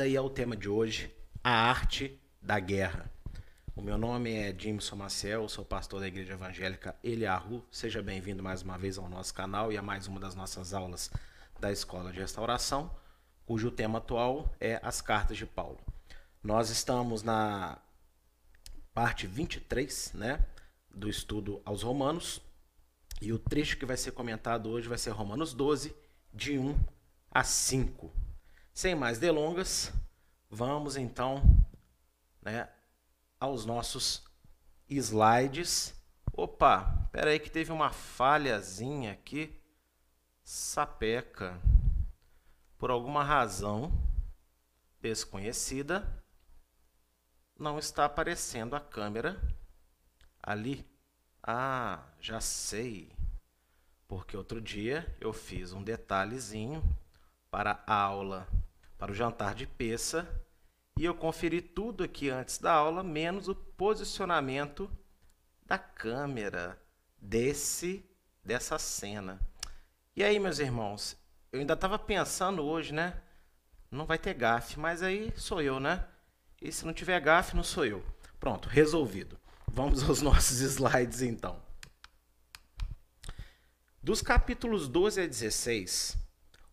daí é o tema de hoje, a arte da guerra. O meu nome é Jimson Maciel, sou pastor da Igreja Evangélica Eliahu. Seja bem-vindo mais uma vez ao nosso canal e a mais uma das nossas aulas da Escola de Restauração, cujo tema atual é as cartas de Paulo. Nós estamos na parte 23, né, do estudo aos Romanos, e o trecho que vai ser comentado hoje vai ser Romanos 12, de 1 a 5. Sem mais delongas, vamos então né, aos nossos slides. Opa, espera aí que teve uma falhazinha aqui. Sapeca. Por alguma razão desconhecida, não está aparecendo a câmera ali. Ah, já sei. Porque outro dia eu fiz um detalhezinho para a aula, para o jantar de peça, e eu conferi tudo aqui antes da aula, menos o posicionamento da câmera desse dessa cena. E aí, meus irmãos, eu ainda estava pensando hoje, né? Não vai ter gafe, mas aí sou eu, né? E se não tiver gafe, não sou eu. Pronto, resolvido. Vamos aos nossos slides então. Dos capítulos 12 a 16,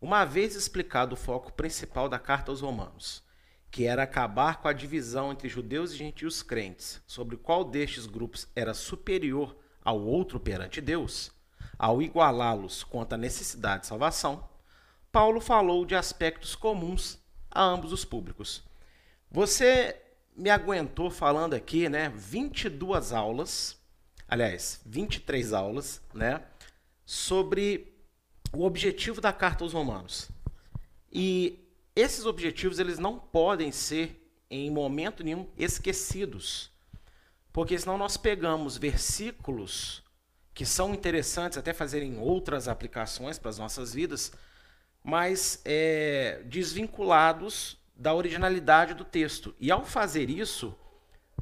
uma vez explicado o foco principal da carta aos Romanos, que era acabar com a divisão entre judeus e gentios crentes, sobre qual destes grupos era superior ao outro perante Deus, ao igualá-los quanto à necessidade de salvação, Paulo falou de aspectos comuns a ambos os públicos. Você me aguentou falando aqui, né, 22 aulas, aliás, 23 aulas, né, sobre o objetivo da carta aos Romanos. E esses objetivos eles não podem ser em momento nenhum esquecidos. Porque senão nós pegamos versículos que são interessantes até fazerem outras aplicações para as nossas vidas, mas é, desvinculados da originalidade do texto. E ao fazer isso,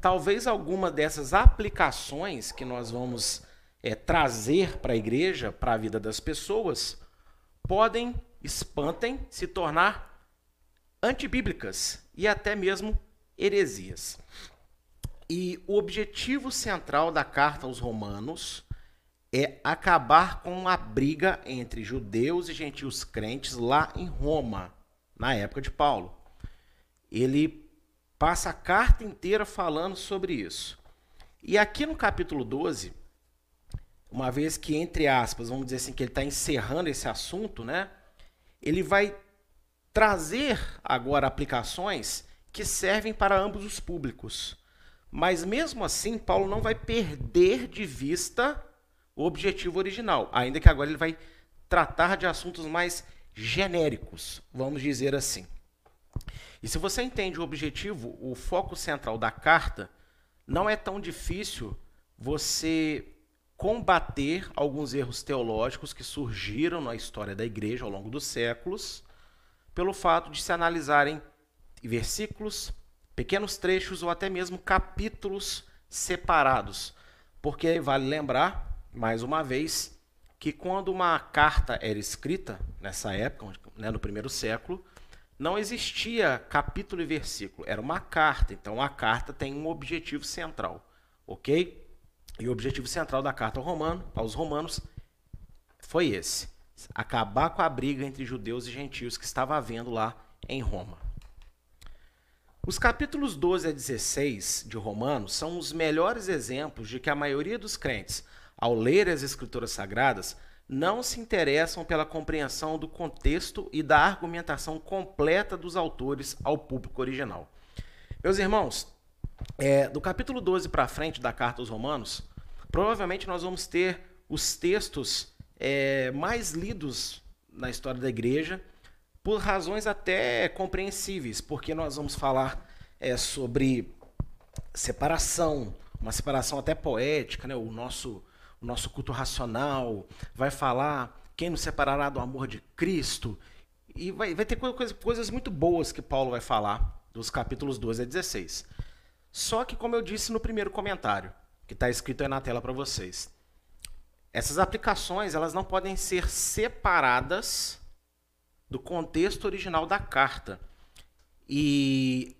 talvez alguma dessas aplicações que nós vamos é, trazer para a igreja, para a vida das pessoas, podem, espantem, se tornar antibíblicas e até mesmo heresias. E o objetivo central da carta aos Romanos é acabar com a briga entre judeus e gentios crentes lá em Roma, na época de Paulo. Ele passa a carta inteira falando sobre isso. E aqui no capítulo 12, uma vez que, entre aspas, vamos dizer assim, que ele está encerrando esse assunto, né? Ele vai trazer agora aplicações que servem para ambos os públicos. Mas mesmo assim, Paulo não vai perder de vista o objetivo original, ainda que agora ele vai tratar de assuntos mais genéricos, vamos dizer assim. E se você entende o objetivo, o foco central da carta, não é tão difícil você combater alguns erros teológicos que surgiram na história da igreja ao longo dos séculos, pelo fato de se analisarem versículos, pequenos trechos ou até mesmo capítulos separados. Porque vale lembrar, mais uma vez, que quando uma carta era escrita, nessa época, né, no primeiro século, não existia capítulo e versículo, era uma carta. Então a carta tem um objetivo central, ok? E o objetivo central da carta ao romano, aos romanos foi esse: acabar com a briga entre judeus e gentios que estava havendo lá em Roma. Os capítulos 12 a 16 de Romanos são os melhores exemplos de que a maioria dos crentes, ao ler as escrituras sagradas, não se interessam pela compreensão do contexto e da argumentação completa dos autores ao público original. Meus irmãos, é, do capítulo 12 para frente da carta aos Romanos, provavelmente nós vamos ter os textos é, mais lidos na história da igreja, por razões até compreensíveis, porque nós vamos falar é, sobre separação, uma separação até poética, né? o, nosso, o nosso culto racional, vai falar quem nos separará do amor de Cristo, e vai, vai ter coisa, coisas muito boas que Paulo vai falar dos capítulos 12 a 16. Só que, como eu disse no primeiro comentário, que está escrito aí na tela para vocês, essas aplicações elas não podem ser separadas do contexto original da carta. E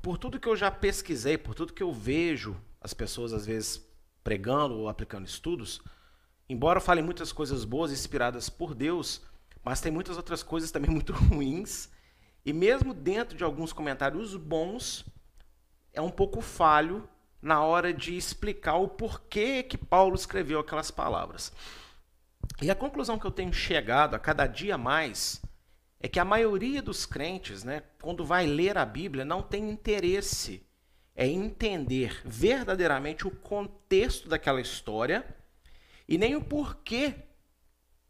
por tudo que eu já pesquisei, por tudo que eu vejo as pessoas às vezes pregando ou aplicando estudos, embora falem muitas coisas boas inspiradas por Deus, mas tem muitas outras coisas também muito ruins. E mesmo dentro de alguns comentários bons, é um pouco falho na hora de explicar o porquê que Paulo escreveu aquelas palavras. E a conclusão que eu tenho chegado a cada dia mais é que a maioria dos crentes, né, quando vai ler a Bíblia, não tem interesse em entender verdadeiramente o contexto daquela história e nem o porquê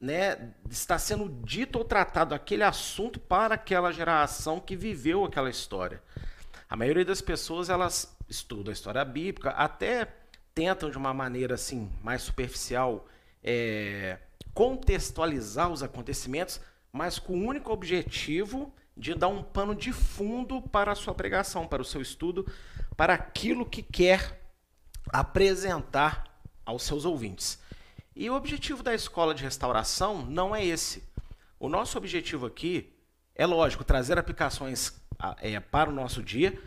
né, está sendo dito ou tratado aquele assunto para aquela geração que viveu aquela história. A maioria das pessoas elas estudam a história bíblica, até tentam de uma maneira assim mais superficial é, contextualizar os acontecimentos, mas com o único objetivo de dar um pano de fundo para a sua pregação, para o seu estudo, para aquilo que quer apresentar aos seus ouvintes. E o objetivo da escola de restauração não é esse. O nosso objetivo aqui é, lógico, trazer aplicações é, para o nosso dia,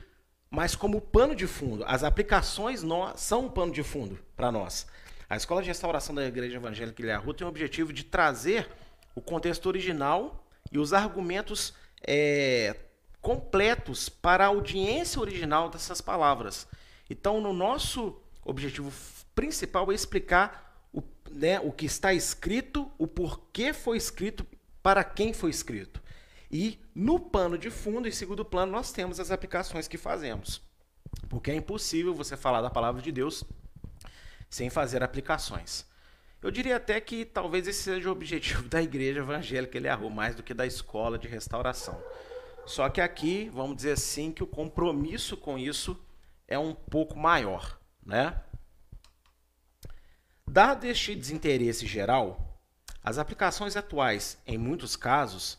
mas como pano de fundo. As aplicações são um pano de fundo para nós. A Escola de Restauração da Igreja Evangélica Ilha Rua tem o objetivo de trazer o contexto original e os argumentos é, completos para a audiência original dessas palavras. Então, no nosso objetivo principal é explicar né, o que está escrito, o porquê foi escrito, para quem foi escrito. E no pano de fundo, em segundo plano, nós temos as aplicações que fazemos. Porque é impossível você falar da palavra de Deus sem fazer aplicações. Eu diria até que talvez esse seja o objetivo da igreja evangélica ele arruma mais do que da escola de restauração. Só que aqui, vamos dizer assim, que o compromisso com isso é um pouco maior, né? Dado este desinteresse geral, as aplicações atuais, em muitos casos,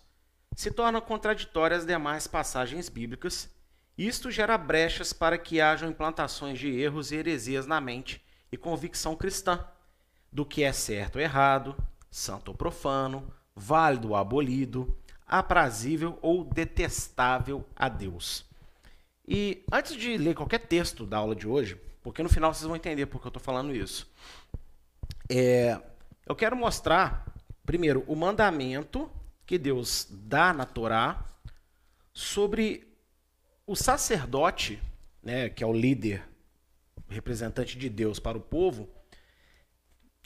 se tornam contraditórias às demais passagens bíblicas. Isto gera brechas para que hajam implantações de erros e heresias na mente e convicção cristã do que é certo ou errado, santo ou profano, válido ou abolido, aprazível ou detestável a Deus. E antes de ler qualquer texto da aula de hoje, porque no final vocês vão entender por que eu estou falando isso, é, eu quero mostrar, primeiro, o mandamento que Deus dá na Torá sobre o sacerdote, né, que é o líder representante de Deus para o povo,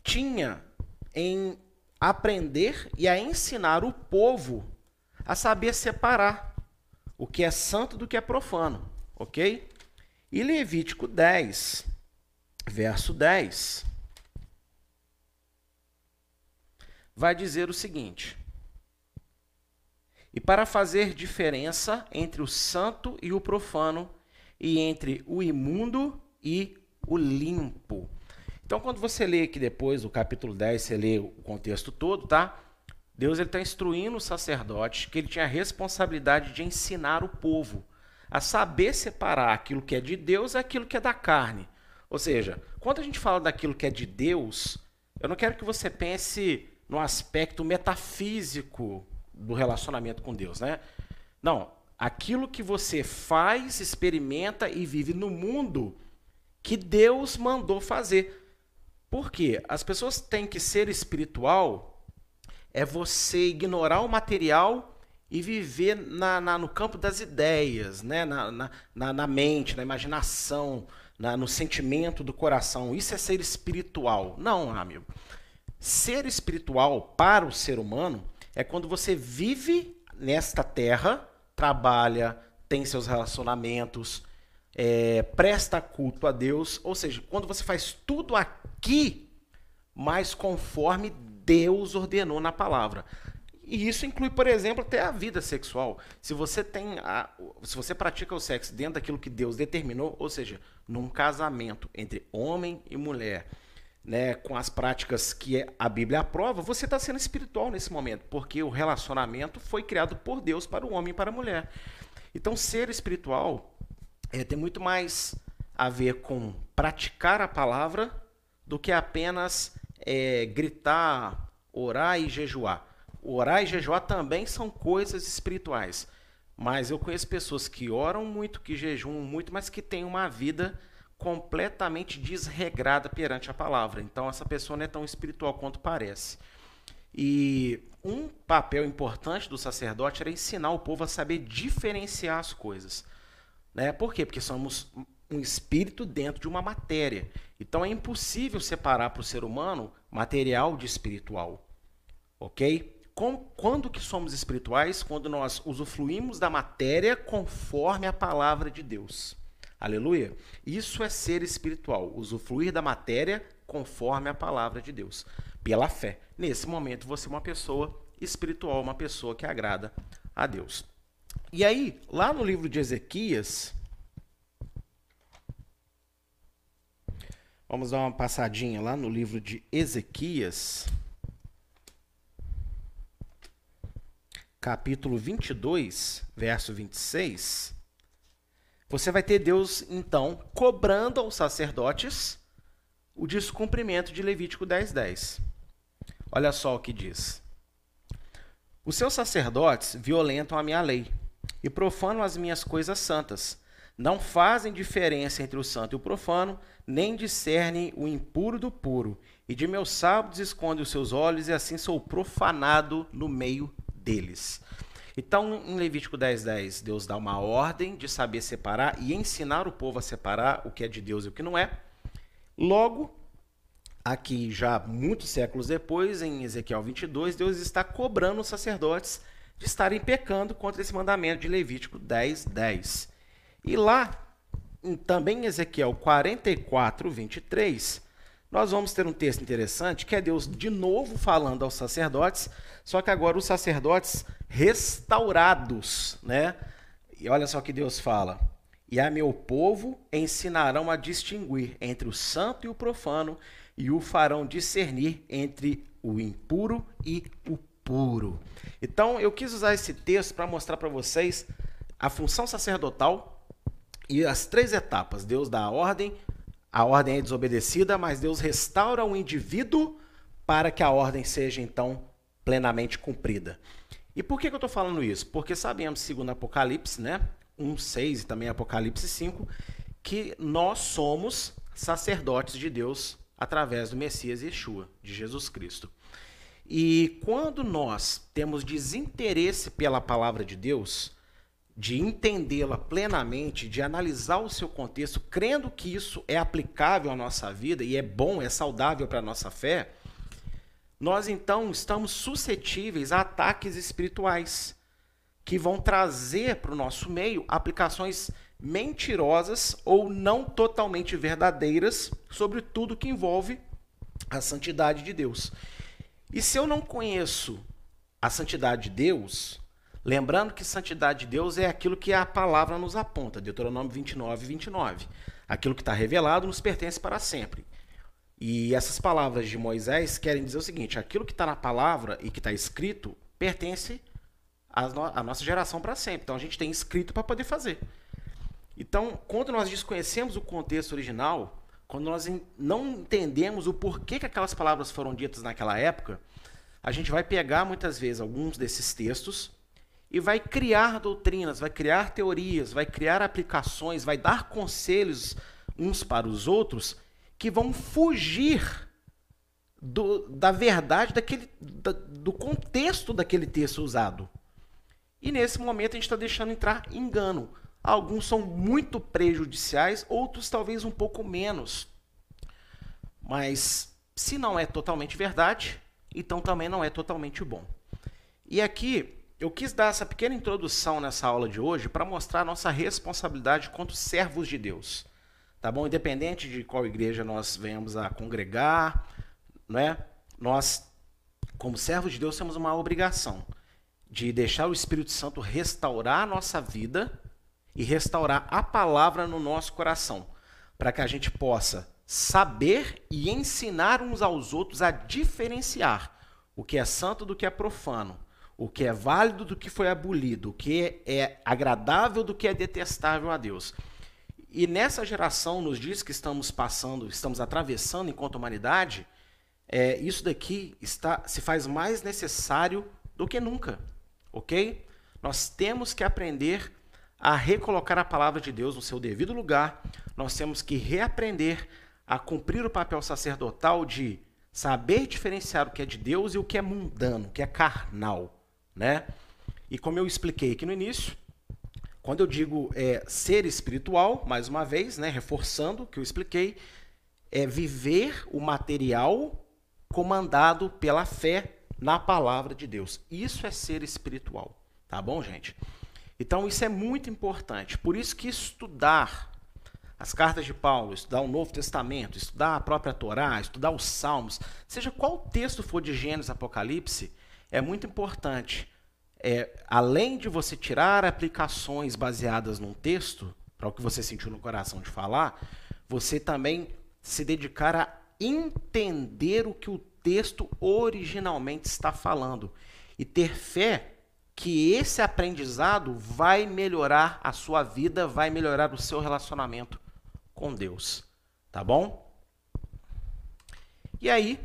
tinha em aprender e a ensinar o povo a saber separar o que é santo do que é profano, ok? E Levítico 10, verso 10, vai dizer o seguinte: E para fazer diferença entre o santo e o profano, e entre o imundo e o limpo. Então, quando você lê aqui depois o capítulo 10, você lê o contexto todo, tá? Deus está instruindo o sacerdote que ele tinha a responsabilidade de ensinar o povo a saber separar aquilo que é de Deus e aquilo que é da carne. Ou seja, quando a gente fala daquilo que é de Deus, eu não quero que você pense no aspecto metafísico do relacionamento com Deus, né? Não, aquilo que você faz, experimenta e vive no mundo que Deus mandou fazer. Por quê? As pessoas têm que ser espiritual, é você ignorar o material e viver na, na, no campo das ideias, né? na, na, na mente, na imaginação, na, no sentimento do coração. Isso é ser espiritual. Não, amigo. Ser espiritual para o ser humano é quando você vive nesta terra, trabalha, tem seus relacionamentos, é, presta culto a Deus, ou seja, quando você faz tudo aqui, mas conforme Deus ordenou na palavra. E isso inclui, por exemplo, até a vida sexual. Se você tem a, se você pratica o sexo dentro daquilo que Deus determinou, ou seja, num casamento entre homem e mulher, né, com as práticas que a Bíblia aprova, você está sendo espiritual nesse momento, porque o relacionamento foi criado por Deus para o homem e para a mulher. Então, ser espiritual é, tem muito mais a ver com praticar a palavra do que apenas é, gritar, orar e jejuar. orar e jejuar também são coisas espirituais. Mas eu conheço pessoas que oram muito, que jejuam muito, mas que têm uma vida completamente desregrada perante a palavra. Então essa pessoa não é tão espiritual quanto parece. E um papel importante do sacerdote era ensinar o povo a saber diferenciar as coisas. Né? Por quê? Porque somos um espírito dentro de uma matéria. Então é impossível separar para o ser humano material de espiritual. Ok? Quando que somos espirituais? Quando nós usufruímos da matéria conforme a palavra de Deus. Aleluia? Isso é ser espiritual, usufruir da matéria conforme a palavra de Deus, pela fé. Nesse momento, você é uma pessoa espiritual, uma pessoa que agrada a Deus. E aí, lá no livro de Ezequias, vamos dar uma passadinha lá no livro de Ezequias, capítulo 22, verso 26. Você vai ter Deus, então, cobrando aos sacerdotes o descumprimento de Levítico 10:10. 10. Olha só o que diz: Os seus sacerdotes violentam a minha lei e profanam as minhas coisas santas. Não fazem diferença entre o santo e o profano, nem discernem o impuro do puro. E de meus sábados esconde os seus olhos, e assim sou profanado no meio deles. Então, em Levítico 10, 10, Deus dá uma ordem de saber separar e ensinar o povo a separar o que é de Deus e o que não é. Logo, aqui já muitos séculos depois, em Ezequiel 22, Deus está cobrando os sacerdotes de estarem pecando contra esse mandamento de Levítico 10, 10. E lá, também em Ezequiel 44, 23, nós vamos ter um texto interessante que é Deus de novo falando aos sacerdotes, só que agora os sacerdotes restaurados, né? E olha só que Deus fala: "E a meu povo ensinarão a distinguir entre o santo e o profano, e o farão discernir entre o impuro e o puro". Então, eu quis usar esse texto para mostrar para vocês a função sacerdotal e as três etapas. Deus dá a ordem, a ordem é desobedecida, mas Deus restaura o indivíduo para que a ordem seja então plenamente cumprida. E por que, que eu estou falando isso? Porque sabemos, segundo Apocalipse, né, 1,6 e também Apocalipse 5, que nós somos sacerdotes de Deus através do Messias Yeshua, de Jesus Cristo. E quando nós temos desinteresse pela palavra de Deus, de entendê-la plenamente, de analisar o seu contexto, crendo que isso é aplicável à nossa vida e é bom, é saudável para a nossa fé, nós então estamos suscetíveis a ataques espirituais que vão trazer para o nosso meio aplicações mentirosas ou não totalmente verdadeiras sobre tudo que envolve a santidade de Deus. E se eu não conheço a santidade de Deus, lembrando que santidade de Deus é aquilo que a palavra nos aponta, Deuteronômio 29, 29. Aquilo que está revelado nos pertence para sempre. E essas palavras de Moisés querem dizer o seguinte: aquilo que está na palavra e que está escrito pertence à, no à nossa geração para sempre. Então a gente tem escrito para poder fazer. Então, quando nós desconhecemos o contexto original, quando nós não entendemos o porquê que aquelas palavras foram ditas naquela época, a gente vai pegar muitas vezes alguns desses textos e vai criar doutrinas, vai criar teorias, vai criar aplicações, vai dar conselhos uns para os outros que vão fugir do, da verdade daquele, da, do contexto daquele texto usado. E nesse momento a gente está deixando entrar engano. Alguns são muito prejudiciais, outros talvez um pouco menos. Mas se não é totalmente verdade, então também não é totalmente bom. E aqui eu quis dar essa pequena introdução nessa aula de hoje para mostrar a nossa responsabilidade quanto servos de Deus tá bom? Independente de qual igreja nós venhamos a congregar, não é? Nós, como servos de Deus, temos uma obrigação de deixar o Espírito Santo restaurar a nossa vida e restaurar a palavra no nosso coração, para que a gente possa saber e ensinar uns aos outros a diferenciar o que é santo do que é profano, o que é válido do que foi abolido, o que é agradável do que é detestável a Deus. E nessa geração, nos dias que estamos passando, estamos atravessando enquanto humanidade, é, isso daqui está, se faz mais necessário do que nunca, ok? Nós temos que aprender a recolocar a palavra de Deus no seu devido lugar, nós temos que reaprender a cumprir o papel sacerdotal de saber diferenciar o que é de Deus e o que é mundano, o que é carnal, né? E como eu expliquei aqui no início, quando eu digo é, ser espiritual, mais uma vez, né, reforçando o que eu expliquei, é viver o material comandado pela fé na palavra de Deus. Isso é ser espiritual, tá bom, gente? Então isso é muito importante. Por isso que estudar as cartas de Paulo, estudar o Novo Testamento, estudar a própria Torá, estudar os Salmos, seja qual texto for de Gênesis, Apocalipse, é muito importante. É, além de você tirar aplicações baseadas num texto, para o que você sentiu no coração de falar, você também se dedicar a entender o que o texto originalmente está falando e ter fé que esse aprendizado vai melhorar a sua vida, vai melhorar o seu relacionamento com Deus. Tá bom? E aí,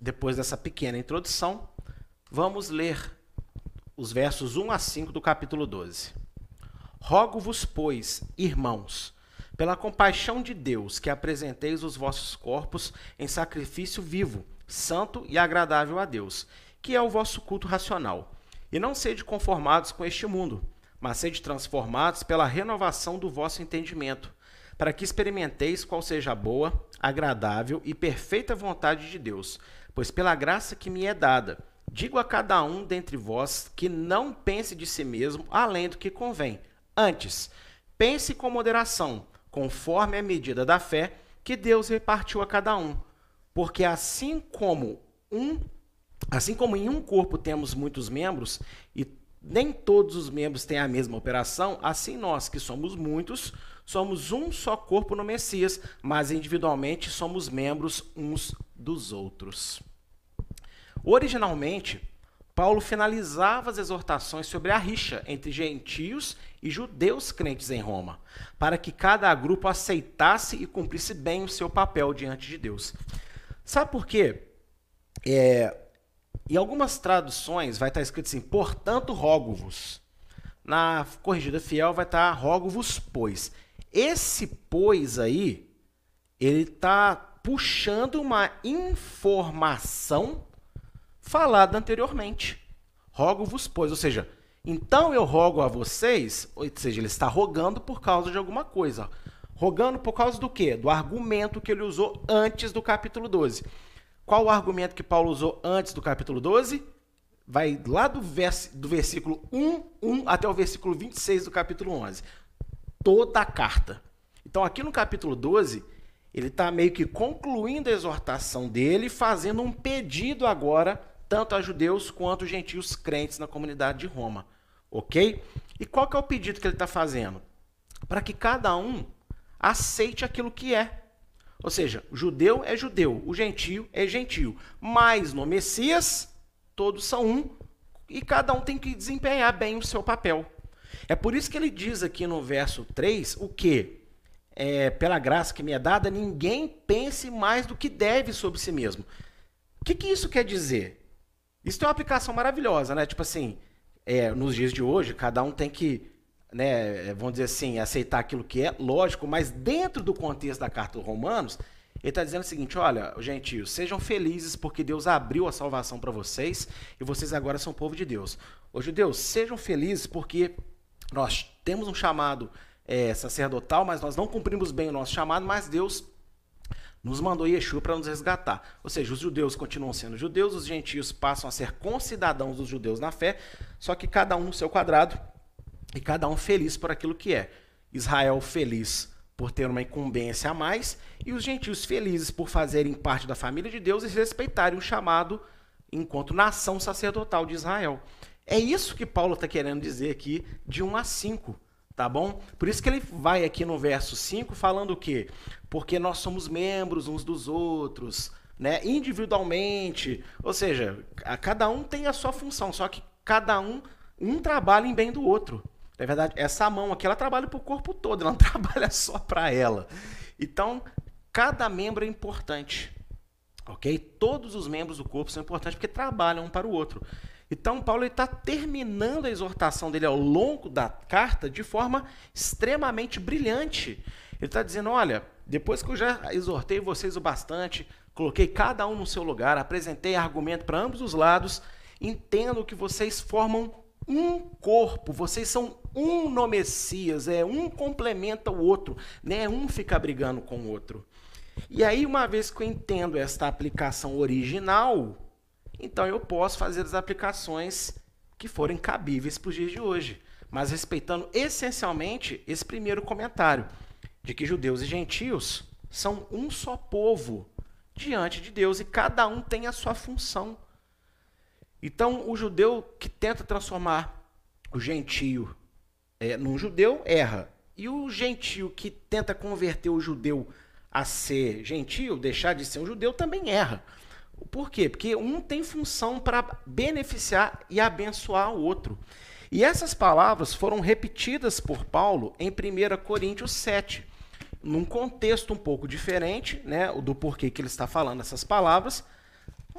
depois dessa pequena introdução, vamos ler os versos 1 a 5 do capítulo 12. Rogo-vos, pois, irmãos, pela compaixão de Deus, que apresenteis os vossos corpos em sacrifício vivo, santo e agradável a Deus, que é o vosso culto racional. E não sede conformados com este mundo, mas sede transformados pela renovação do vosso entendimento, para que experimenteis qual seja a boa, agradável e perfeita vontade de Deus. Pois pela graça que me é dada, digo a cada um dentre vós que não pense de si mesmo além do que convém. Antes, pense com moderação, conforme a medida da fé que Deus repartiu a cada um. Porque assim como um assim como em um corpo temos muitos membros e nem todos os membros têm a mesma operação, assim nós que somos muitos, somos um só corpo no Messias, mas individualmente somos membros uns dos outros. Originalmente, Paulo finalizava as exortações sobre a rixa entre gentios e judeus crentes em Roma, para que cada grupo aceitasse e cumprisse bem o seu papel diante de Deus. Sabe por quê? É, em algumas traduções vai estar escrito assim: portanto, rogo-vos. Na corrigida fiel vai estar rogo-vos, pois. Esse pois aí, ele está puxando uma informação falada anteriormente. Rogo-vos, pois, ou seja, então eu rogo a vocês, ou seja, ele está rogando por causa de alguma coisa. Rogando por causa do quê? Do argumento que ele usou antes do capítulo 12. Qual o argumento que Paulo usou antes do capítulo 12? Vai lá do, vers do versículo 1, 1 até o versículo 26 do capítulo 11 toda a carta. Então, aqui no capítulo 12, ele está meio que concluindo a exortação dele, fazendo um pedido agora, tanto a judeus quanto a gentios crentes na comunidade de Roma. Ok? E qual que é o pedido que ele está fazendo? Para que cada um aceite aquilo que é. Ou seja, o judeu é judeu, o gentio é gentio. Mas no Messias, todos são um e cada um tem que desempenhar bem o seu papel. É por isso que ele diz aqui no verso 3 o que? É, pela graça que me é dada, ninguém pense mais do que deve sobre si mesmo. O que, que isso quer dizer? Isso tem uma aplicação maravilhosa, né? Tipo assim, é, nos dias de hoje, cada um tem que, né, vamos dizer assim, aceitar aquilo que é, lógico, mas dentro do contexto da carta dos Romanos, ele está dizendo o seguinte: olha, gentios, sejam felizes porque Deus abriu a salvação para vocês e vocês agora são povo de Deus. Ô judeus, sejam felizes porque nós temos um chamado é, sacerdotal, mas nós não cumprimos bem o nosso chamado, mas Deus nos mandou Yeshua para nos resgatar. Ou seja, os judeus continuam sendo judeus, os gentios passam a ser concidadãos dos judeus na fé, só que cada um no seu quadrado e cada um feliz por aquilo que é. Israel feliz por ter uma incumbência a mais e os gentios felizes por fazerem parte da família de Deus e respeitarem o chamado enquanto nação sacerdotal de Israel. É isso que Paulo está querendo dizer aqui de 1 a 5, tá bom? Por isso que ele vai aqui no verso 5 falando o quê? Porque nós somos membros uns dos outros, né? individualmente, ou seja, cada um tem a sua função, só que cada um, um trabalha em bem do outro. Na verdade, essa mão aqui, ela trabalha para o corpo todo, ela não trabalha só para ela. Então, cada membro é importante, ok? Todos os membros do corpo são importantes porque trabalham um para o outro. Então, Paulo está terminando a exortação dele ao longo da carta de forma extremamente brilhante. Ele está dizendo: olha, depois que eu já exortei vocês o bastante, coloquei cada um no seu lugar, apresentei argumento para ambos os lados, entendo que vocês formam um corpo, vocês são um no Messias, é um complementa o outro, né? Um fica brigando com o outro. E aí, uma vez que eu entendo esta aplicação original, então eu posso fazer as aplicações que forem cabíveis para os dias de hoje, mas respeitando essencialmente esse primeiro comentário de que judeus e gentios são um só povo diante de Deus e cada um tem a sua função. Então, o judeu que tenta transformar o gentio é, num judeu erra. E o gentio que tenta converter o judeu a ser gentio, deixar de ser um judeu, também erra. Por quê? Porque um tem função para beneficiar e abençoar o outro. E essas palavras foram repetidas por Paulo em 1 Coríntios 7, num contexto um pouco diferente, né, do porquê que ele está falando essas palavras,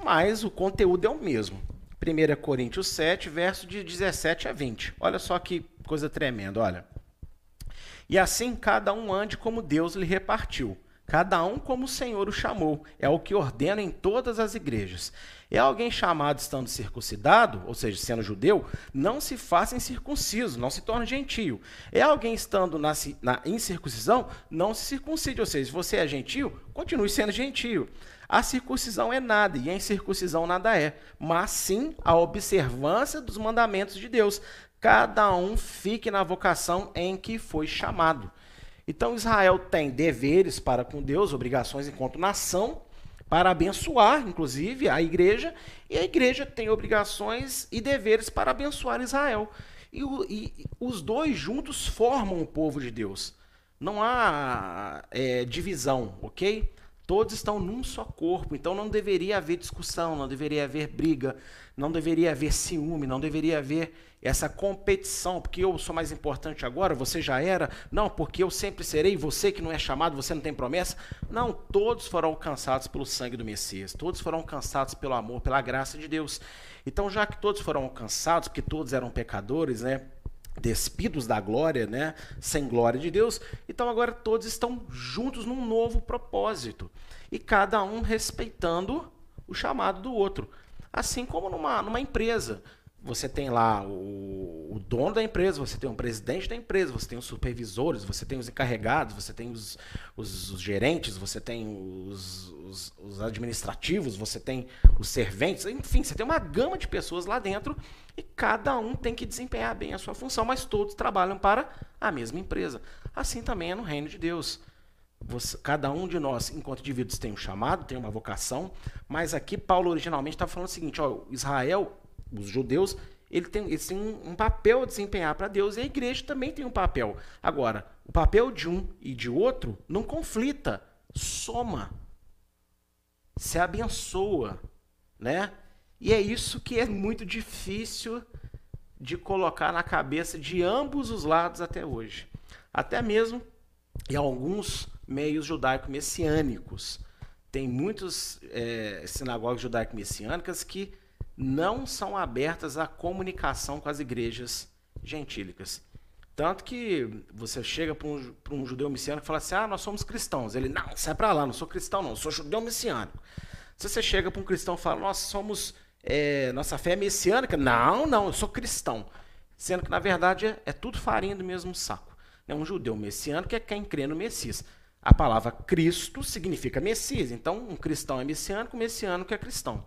mas o conteúdo é o mesmo. 1 Coríntios 7, verso de 17 a 20. Olha só que coisa tremenda, olha. E assim cada um ande como Deus lhe repartiu cada um como o Senhor o chamou. É o que ordena em todas as igrejas. É alguém chamado estando circuncidado, ou seja, sendo judeu, não se faça incircunciso, não se torne gentio. É alguém estando na, na incircuncisão, não se circuncide, ou seja, se você é gentio, continue sendo gentio. A circuncisão é nada e a incircuncisão nada é, mas sim a observância dos mandamentos de Deus. Cada um fique na vocação em que foi chamado. Então Israel tem deveres para com Deus, obrigações enquanto nação, para abençoar, inclusive, a igreja, e a igreja tem obrigações e deveres para abençoar Israel. E, e os dois juntos formam o povo de Deus. Não há é, divisão, ok? Todos estão num só corpo, então não deveria haver discussão, não deveria haver briga, não deveria haver ciúme, não deveria haver essa competição, porque eu sou mais importante agora, você já era, não, porque eu sempre serei, você que não é chamado, você não tem promessa. Não, todos foram alcançados pelo sangue do Messias, todos foram alcançados pelo amor, pela graça de Deus. Então, já que todos foram alcançados, porque todos eram pecadores, né? despidos da glória, né, sem glória de Deus. Então agora todos estão juntos num novo propósito e cada um respeitando o chamado do outro. Assim como numa, numa empresa você tem lá o, o, dono da empresa, você tem o presidente da empresa, você tem os supervisores, você tem os encarregados, você tem os, os, os gerentes, você tem os, os, administrativos, você tem os serventes, enfim, você tem uma gama de pessoas lá dentro e cada um tem que desempenhar bem a sua função, mas todos trabalham para a mesma empresa. Assim também é no reino de Deus. Você, cada um de nós, enquanto indivíduos, tem um chamado, tem uma vocação, mas aqui Paulo originalmente está falando o seguinte: ó, Israel os judeus, ele tem, eles têm um, um papel a desempenhar para Deus e a igreja também tem um papel. Agora, o papel de um e de outro não conflita, soma, se abençoa, né? E é isso que é muito difícil de colocar na cabeça de ambos os lados até hoje. Até mesmo em alguns meios judaico-messiânicos. Tem muitas é, sinagogas judaico-messiânicas que não são abertas à comunicação com as igrejas gentílicas. Tanto que você chega para um, um, judeu messiânico e fala assim: ah, nós somos cristãos. Ele, não, sai para lá, não sou cristão, não, sou judeu messiânico. Se você chega para um cristão e fala, nós somos, é, nossa fé é messiânica, não, não, eu sou cristão. Sendo que, na verdade, é, é tudo farinha do mesmo saco. É um judeu messiânico é quem crê no Messias. A palavra Cristo significa Messias. Então, um cristão é messiânico, um messiânico é cristão.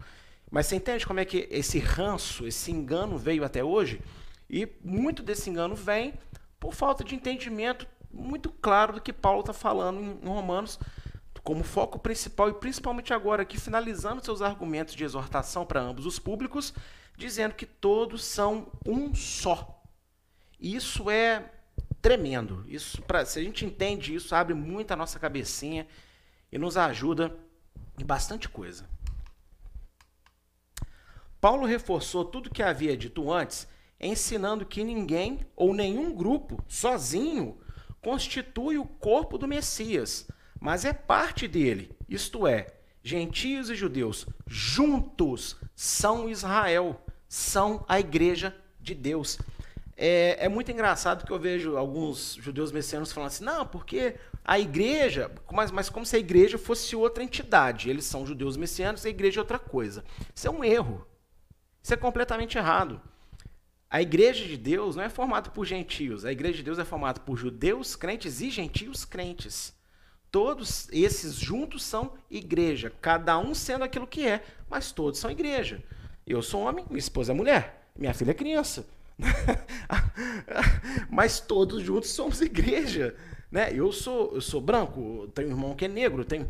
Mas você entende como é que esse ranço, esse engano veio até hoje? E muito desse engano vem por falta de entendimento muito claro do que Paulo está falando em Romanos como foco principal e principalmente agora aqui finalizando seus argumentos de exortação para ambos os públicos, dizendo que todos são um só. Isso é tremendo. Isso, pra, se a gente entende isso, abre muito a nossa cabecinha e nos ajuda em bastante coisa. Paulo reforçou tudo que havia dito antes, ensinando que ninguém ou nenhum grupo, sozinho, constitui o corpo do Messias, mas é parte dele, isto é, gentios e judeus juntos são Israel, são a igreja de Deus. É, é, muito engraçado que eu vejo alguns judeus messianos falando assim, não, porque a igreja, mas, mas como se a igreja fosse outra entidade. Eles são judeus messianos, a igreja é outra coisa. Isso é um erro. Isso é completamente errado. A igreja de Deus não é formada por gentios. A igreja de Deus é formada por judeus crentes e gentios crentes. Todos esses juntos são igreja, cada um sendo aquilo que é, mas todos são igreja. Eu sou homem, minha esposa é mulher, minha filha é criança. Mas todos juntos somos igreja. Né? Eu, sou, eu sou branco, tenho um irmão que é negro, tenho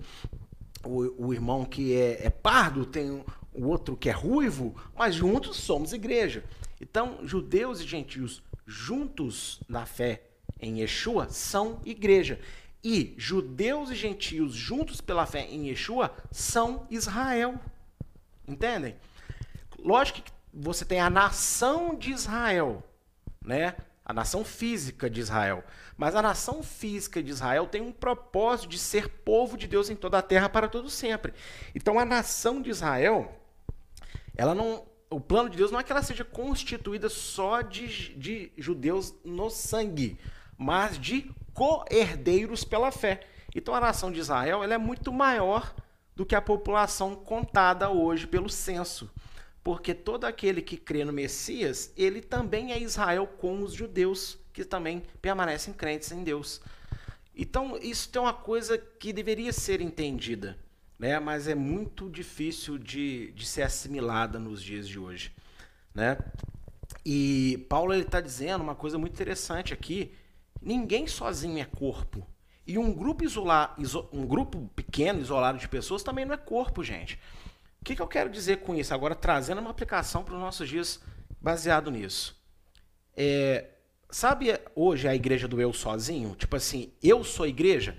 o, o irmão que é, é pardo, tenho o outro que é ruivo, mas juntos somos igreja. Então, judeus e gentios juntos na fé em Yeshua são igreja. E judeus e gentios juntos pela fé em Yeshua são Israel. Entendem? Lógico que você tem a nação de Israel, né? A nação física de Israel. Mas a nação física de Israel tem um propósito de ser povo de Deus em toda a terra para todo sempre. Então a nação de Israel, ela não, o plano de Deus não é que ela seja constituída só de, de judeus no sangue, mas de co-herdeiros pela fé. Então a nação de Israel ela é muito maior do que a população contada hoje pelo censo porque todo aquele que crê no Messias, ele também é Israel com os judeus, que também permanecem crentes em Deus. Então, isso tem uma coisa que deveria ser entendida, né? mas é muito difícil de, de ser assimilada nos dias de hoje. Né? E Paulo está dizendo uma coisa muito interessante aqui: ninguém sozinho é corpo. E um grupo, isolar, um grupo pequeno, isolado de pessoas também não é corpo, gente. O que, que eu quero dizer com isso? Agora, trazendo uma aplicação para os nossos dias baseado nisso. É, sabe hoje a igreja do eu sozinho? Tipo assim, eu sou igreja?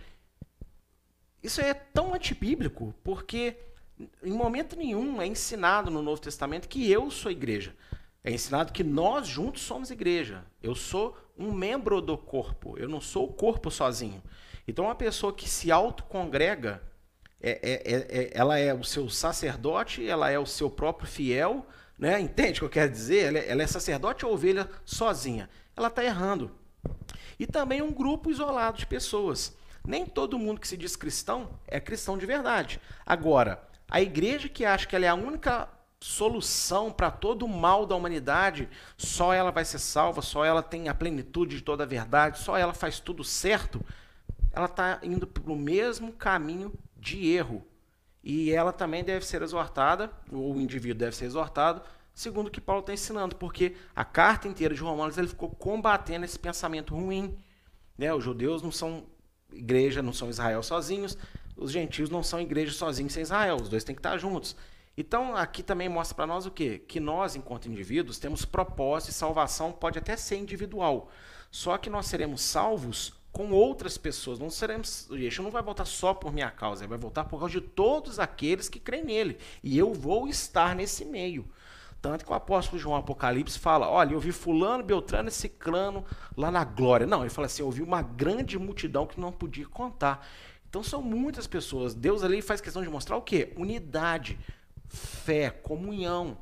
Isso é tão antibíblico, porque em momento nenhum é ensinado no Novo Testamento que eu sou igreja. É ensinado que nós juntos somos igreja. Eu sou um membro do corpo. Eu não sou o corpo sozinho. Então, uma pessoa que se autocongrega é, é, é, é, ela é o seu sacerdote, ela é o seu próprio fiel, né? entende o que eu quero dizer? Ela é, ela é sacerdote ou ovelha sozinha. Ela está errando. E também um grupo isolado de pessoas. Nem todo mundo que se diz cristão é cristão de verdade. Agora, a igreja que acha que ela é a única solução para todo o mal da humanidade, só ela vai ser salva, só ela tem a plenitude de toda a verdade, só ela faz tudo certo, ela está indo para o mesmo caminho de erro. E ela também deve ser exortada, ou o indivíduo deve ser exortado, segundo o que Paulo está ensinando, porque a carta inteira de Romanos ele ficou combatendo esse pensamento ruim. Né? Os judeus não são igreja, não são Israel sozinhos, os gentios não são igreja sozinhos sem Israel, os dois têm que estar juntos. Então, aqui também mostra para nós o quê? Que nós, enquanto indivíduos, temos propósito e salvação pode até ser individual. Só que nós seremos salvos com outras pessoas. Não seremos, Yeshua não vai voltar só por minha causa, ele vai voltar por causa de todos aqueles que creem nele. E eu vou estar nesse meio. Tanto que o apóstolo João Apocalipse fala: Olha, eu vi Fulano, Beltrano e Ciclano lá na glória. Não, ele fala assim: Eu vi uma grande multidão que não podia contar. Então são muitas pessoas. Deus ali faz questão de mostrar o quê? Unidade, fé, comunhão.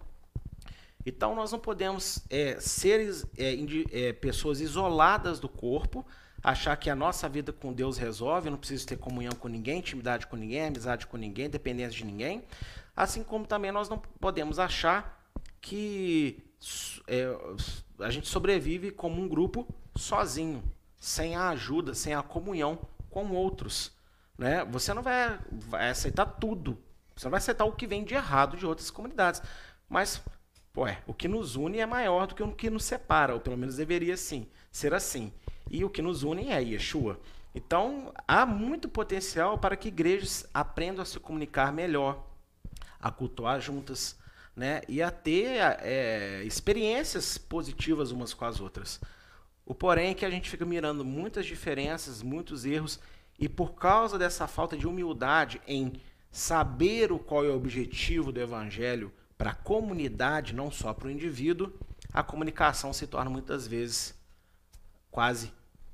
Então nós não podemos é, ser é, é, pessoas isoladas do corpo, achar que a nossa vida com Deus resolve, eu não preciso ter comunhão com ninguém, intimidade com ninguém, amizade com ninguém, dependência de ninguém. Assim como também nós não podemos achar que é, a gente sobrevive como um grupo sozinho, sem a ajuda, sem a comunhão com outros. Né? Você não vai, vai aceitar tudo. Você não vai aceitar o que vem de errado de outras comunidades. Mas, pô, é, o que nos une é maior do que o que nos separa, ou pelo menos deveria sim, ser assim e o que nos une é Yeshua. Então, há muito potencial para que igrejas aprendam a se comunicar melhor, a cultuar juntas, né? e a ter é, experiências positivas umas com as outras. O porém é que a gente fica mirando muitas diferenças, muitos erros, e por causa dessa falta de humildade em saber o qual é o objetivo do evangelho para a comunidade, não só para o indivíduo, a comunicação se torna muitas vezes quase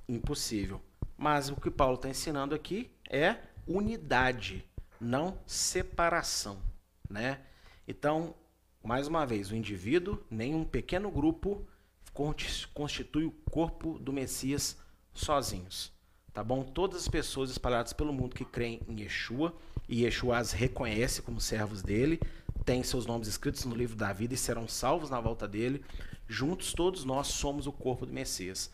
impossível. Mas o que Paulo está ensinando aqui é unidade, não separação, né? Então, mais uma vez, o indivíduo, nem um pequeno grupo constitui o corpo do Messias sozinhos. Tá bom? Todas as pessoas espalhadas pelo mundo que creem em Yeshua, e Yeshua as reconhece como servos dele, têm seus nomes escritos no livro da vida e serão salvos na volta dele. Juntos, todos nós somos o corpo do Messias.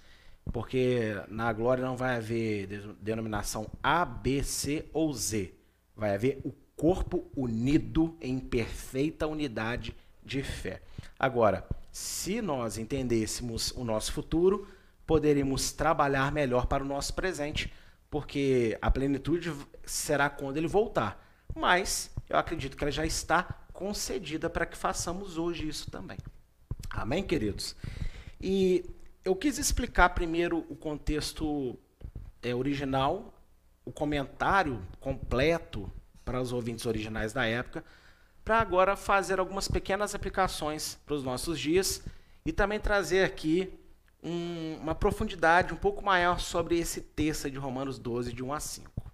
Porque na glória não vai haver denominação A, B, C ou Z. Vai haver o corpo unido em perfeita unidade de fé. Agora, se nós entendêssemos o nosso futuro, poderíamos trabalhar melhor para o nosso presente, porque a plenitude será quando ele voltar. Mas eu acredito que ela já está concedida para que façamos hoje isso também. Amém, queridos? E eu quis explicar primeiro o contexto é, original, o comentário completo para os ouvintes originais da época, para agora fazer algumas pequenas aplicações para os nossos dias e também trazer aqui um, uma profundidade um pouco maior sobre esse texto de Romanos 12, de 1 a 5.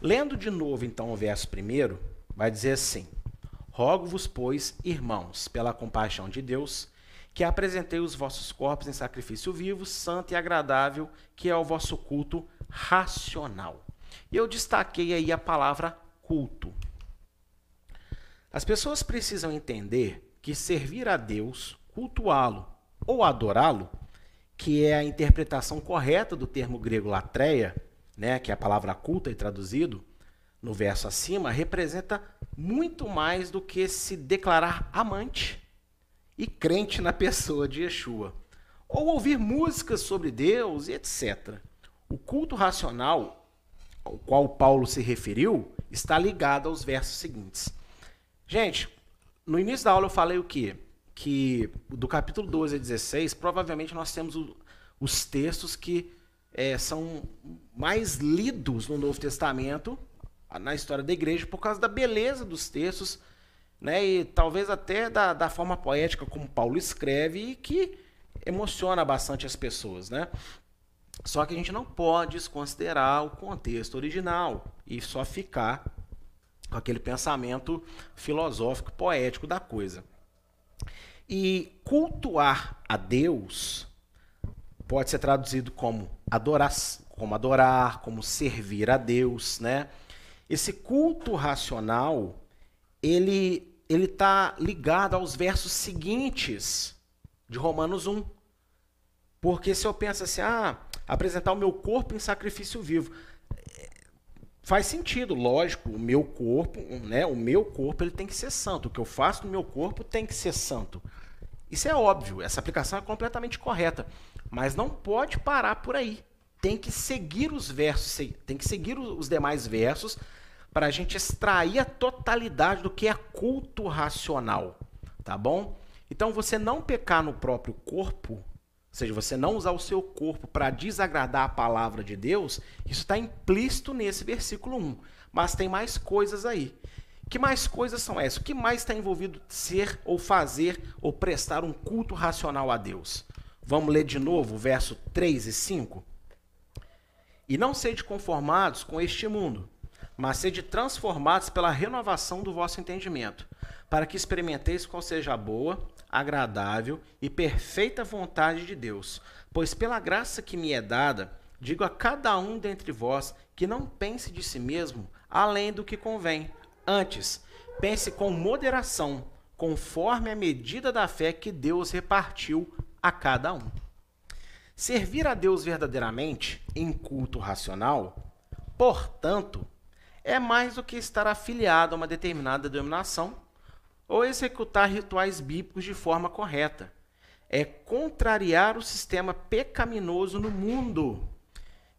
Lendo de novo, então, o verso primeiro, vai dizer assim: Rogo-vos, pois, irmãos, pela compaixão de Deus, que apresentei os vossos corpos em sacrifício vivo, santo e agradável, que é o vosso culto racional. E eu destaquei aí a palavra culto. As pessoas precisam entender que servir a Deus, cultuá-lo ou adorá-lo, que é a interpretação correta do termo grego latreia, né, que é a palavra culta e traduzido no verso acima, representa muito mais do que se declarar amante e crente na pessoa de Yeshua, ou ouvir músicas sobre Deus e etc. O culto racional ao qual Paulo se referiu está ligado aos versos seguintes. Gente, no início da aula eu falei o quê? Que do capítulo 12 a 16, provavelmente nós temos o, os textos que é, são mais lidos no Novo Testamento, na história da igreja, por causa da beleza dos textos, né, e talvez até da, da forma poética como Paulo escreve, e que emociona bastante as pessoas. Né? Só que a gente não pode desconsiderar o contexto original e só ficar com aquele pensamento filosófico, poético da coisa. E cultuar a Deus pode ser traduzido como adorar, como adorar, como servir a Deus, né? Esse culto racional, ele ele está ligado aos versos seguintes de Romanos 1. Porque se eu penso assim, ah, apresentar o meu corpo em sacrifício vivo, faz sentido, lógico, o meu corpo, né, o meu corpo ele tem que ser santo, o que eu faço no meu corpo tem que ser santo. Isso é óbvio, essa aplicação é completamente correta, mas não pode parar por aí. Tem que seguir os versos, tem que seguir os demais versos para a gente extrair a totalidade do que é culto racional, tá bom? Então você não pecar no próprio corpo ou seja, você não usar o seu corpo para desagradar a palavra de Deus, isso está implícito nesse versículo 1. Mas tem mais coisas aí. Que mais coisas são essas? O que mais está envolvido ser ou fazer ou prestar um culto racional a Deus? Vamos ler de novo o verso 3 e 5? E não sede conformados com este mundo, mas sede transformados pela renovação do vosso entendimento, para que experimenteis qual seja a boa, agradável e perfeita vontade de Deus. Pois pela graça que me é dada, digo a cada um dentre vós que não pense de si mesmo além do que convém. Antes, pense com moderação, conforme a medida da fé que Deus repartiu a cada um. Servir a Deus verdadeiramente em culto racional, portanto, é mais do que estar afiliado a uma determinada denominação ou executar rituais bíblicos de forma correta. É contrariar o sistema pecaminoso no mundo,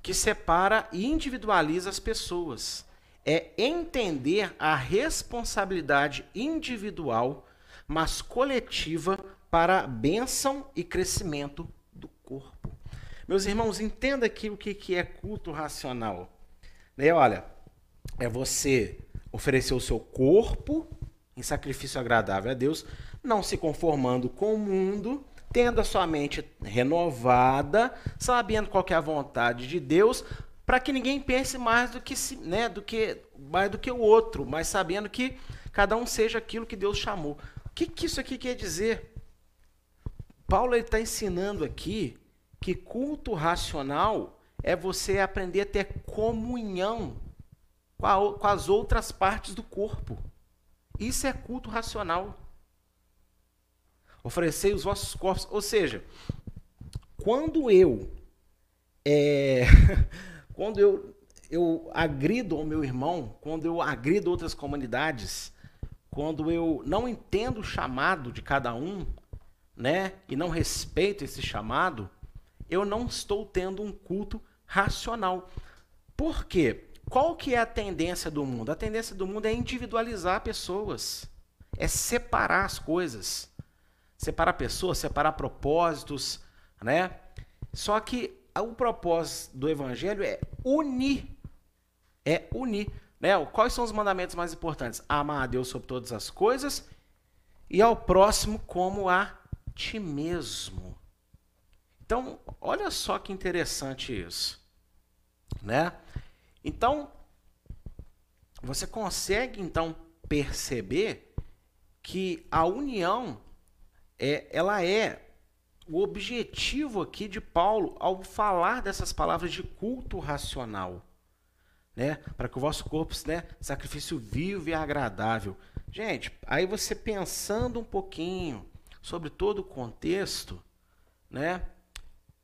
que separa e individualiza as pessoas. É entender a responsabilidade individual, mas coletiva, para a bênção e crescimento do corpo. Meus irmãos, entenda aqui o que é culto racional. Né? Olha, é você oferecer o seu corpo em sacrifício agradável a Deus, não se conformando com o mundo, tendo a sua mente renovada, sabendo qual é a vontade de Deus, para que ninguém pense mais do que, né, do que mais do que o outro, mas sabendo que cada um seja aquilo que Deus chamou. O que, que isso aqui quer dizer? Paulo está ensinando aqui que culto racional é você aprender a ter comunhão com, a, com as outras partes do corpo. Isso é culto racional. Oferecei os vossos corpos. Ou seja, quando eu é, quando eu, eu agrido ao meu irmão, quando eu agrido outras comunidades, quando eu não entendo o chamado de cada um, né, e não respeito esse chamado, eu não estou tendo um culto racional. Por quê? Qual que é a tendência do mundo? A tendência do mundo é individualizar pessoas, é separar as coisas, separar pessoas, separar propósitos, né? Só que o propósito do evangelho é unir, é unir, né? Quais são os mandamentos mais importantes? Amar a Deus sobre todas as coisas e ao próximo como a ti mesmo. Então, olha só que interessante isso, né? Então, você consegue então perceber que a união é, ela é o objetivo aqui de Paulo ao falar dessas palavras de culto racional, né? Para que o vosso corpo, né, sacrifício vivo e agradável. Gente, aí você pensando um pouquinho sobre todo o contexto, né?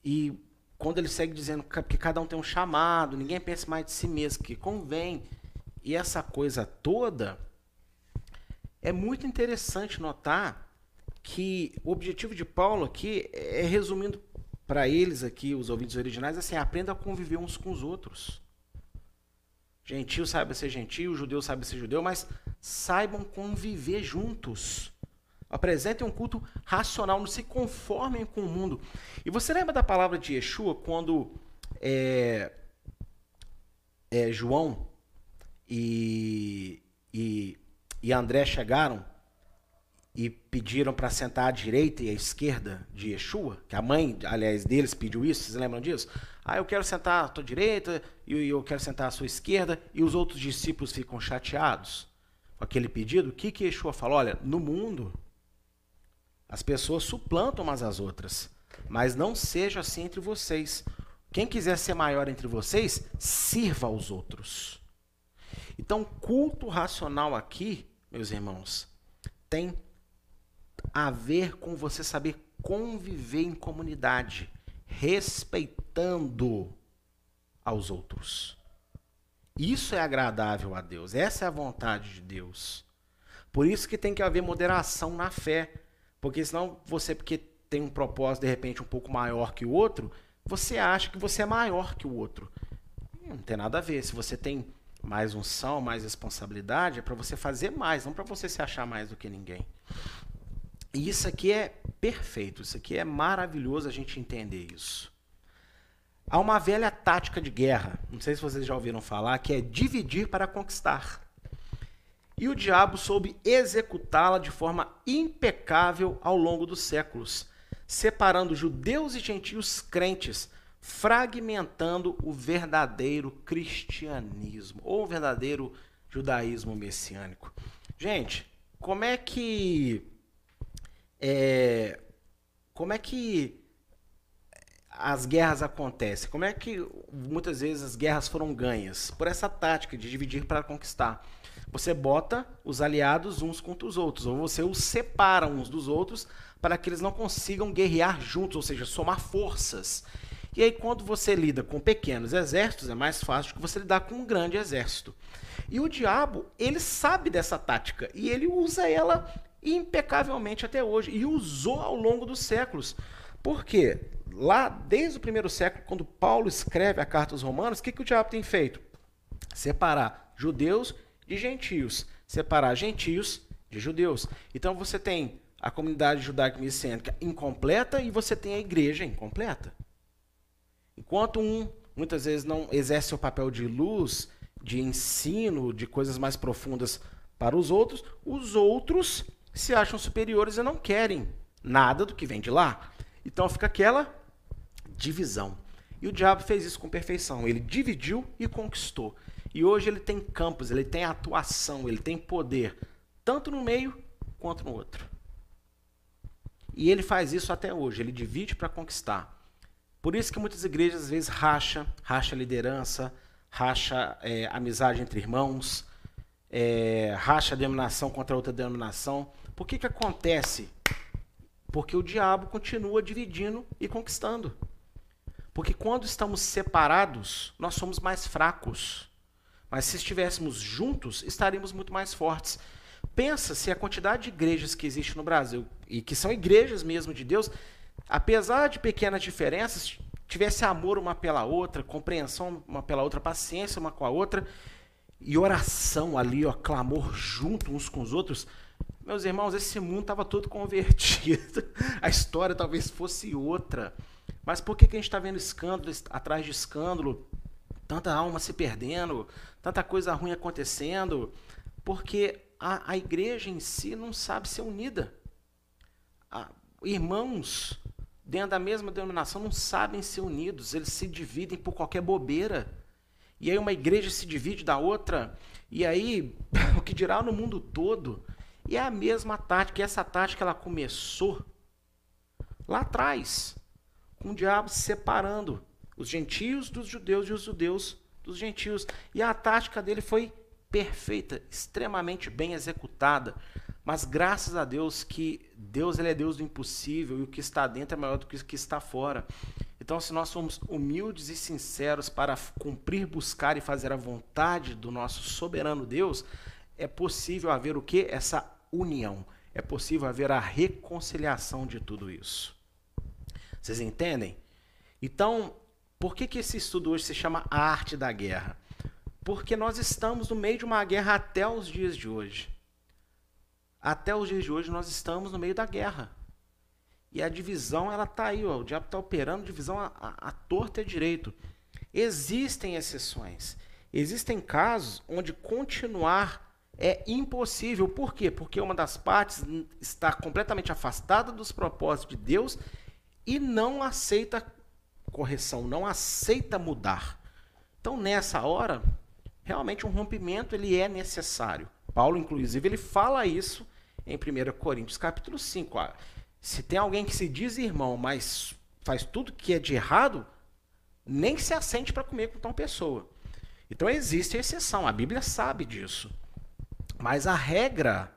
E quando ele segue dizendo que cada um tem um chamado, ninguém pensa mais de si mesmo, que convém, e essa coisa toda, é muito interessante notar que o objetivo de Paulo aqui é resumindo para eles aqui, os ouvintes originais, assim, aprenda a conviver uns com os outros. Gentil saiba ser gentil, judeu saiba ser judeu, mas saibam conviver juntos. Apresentem um culto racional, não se conformem com o mundo. E você lembra da palavra de Yeshua quando é, é, João e, e, e André chegaram e pediram para sentar à direita e à esquerda de Yeshua? Que a mãe, aliás, deles pediu isso, vocês lembram disso? Ah, eu quero sentar à tua direita e eu quero sentar à sua esquerda, e os outros discípulos ficam chateados com aquele pedido. O que, que Yeshua falou? Olha, no mundo as pessoas suplantam umas às outras, mas não seja assim entre vocês. Quem quiser ser maior entre vocês, sirva aos outros. Então, culto racional aqui, meus irmãos, tem a ver com você saber conviver em comunidade, respeitando aos outros. Isso é agradável a Deus, essa é a vontade de Deus. Por isso que tem que haver moderação na fé. Porque senão você, porque tem um propósito de repente um pouco maior que o outro, você acha que você é maior que o outro. Não tem nada a ver. Se você tem mais unção, mais responsabilidade, é para você fazer mais, não para você se achar mais do que ninguém. E isso aqui é perfeito, isso aqui é maravilhoso a gente entender isso. Há uma velha tática de guerra, não sei se vocês já ouviram falar, que é dividir para conquistar. E o diabo soube executá-la de forma impecável ao longo dos séculos, separando judeus e gentios crentes, fragmentando o verdadeiro cristianismo, ou o verdadeiro judaísmo messiânico. Gente, como é que. É, como é que as guerras acontecem? Como é que muitas vezes as guerras foram ganhas? Por essa tática de dividir para conquistar. Você bota os aliados uns contra os outros, ou você os separa uns dos outros para que eles não consigam guerrear juntos, ou seja, somar forças. E aí, quando você lida com pequenos exércitos, é mais fácil que você lidar com um grande exército. E o diabo, ele sabe dessa tática e ele usa ela impecavelmente até hoje e usou ao longo dos séculos. Por quê? Lá, desde o primeiro século, quando Paulo escreve a carta aos Romanos, o que, que o diabo tem feito? Separar judeus de gentios, separar gentios de judeus. Então você tem a comunidade judaica messiânica incompleta e você tem a igreja incompleta. Enquanto um muitas vezes não exerce o papel de luz, de ensino, de coisas mais profundas para os outros, os outros se acham superiores e não querem nada do que vem de lá. Então fica aquela divisão. E o diabo fez isso com perfeição. Ele dividiu e conquistou. E hoje ele tem campos, ele tem atuação, ele tem poder, tanto no meio quanto no outro. E ele faz isso até hoje, ele divide para conquistar. Por isso que muitas igrejas às vezes racha, racha liderança, racha é, amizade entre irmãos, é, racha denominação contra outra denominação. Por que, que acontece? Porque o diabo continua dividindo e conquistando. Porque quando estamos separados, nós somos mais fracos. Mas se estivéssemos juntos, estaríamos muito mais fortes. Pensa se a quantidade de igrejas que existe no Brasil, e que são igrejas mesmo de Deus, apesar de pequenas diferenças, tivesse amor uma pela outra, compreensão uma pela outra, paciência uma com a outra, e oração ali, ó, clamor junto uns com os outros, meus irmãos, esse mundo estava todo convertido. A história talvez fosse outra. Mas por que, que a gente está vendo escândalo atrás de escândalo? Tanta alma se perdendo, tanta coisa ruim acontecendo. Porque a, a igreja em si não sabe ser unida. A, irmãos dentro da mesma denominação não sabem ser unidos, eles se dividem por qualquer bobeira. E aí uma igreja se divide da outra, e aí o que dirá no mundo todo? E é a mesma tática, e essa tática ela começou lá atrás, com o diabo separando os gentios dos judeus e os judeus dos gentios. E a tática dele foi perfeita, extremamente bem executada. Mas graças a Deus que Deus ele é Deus do impossível e o que está dentro é maior do que o que está fora. Então, se nós somos humildes e sinceros para cumprir, buscar e fazer a vontade do nosso soberano Deus, é possível haver o que? Essa união. É possível haver a reconciliação de tudo isso. Vocês entendem? Então, por que, que esse estudo hoje se chama A Arte da Guerra? Porque nós estamos no meio de uma guerra até os dias de hoje. Até os dias de hoje nós estamos no meio da guerra. E a divisão, ela está aí, ó, o diabo está operando divisão a, a, a torta e direito. Existem exceções. Existem casos onde continuar é impossível. Por quê? Porque uma das partes está completamente afastada dos propósitos de Deus e não aceita correção, não aceita mudar. Então, nessa hora, realmente um rompimento ele é necessário. Paulo, inclusive, ele fala isso em 1 Coríntios capítulo 5. Ah, se tem alguém que se diz irmão, mas faz tudo que é de errado, nem se assente para comer com tal pessoa. Então existe exceção, a Bíblia sabe disso. Mas a regra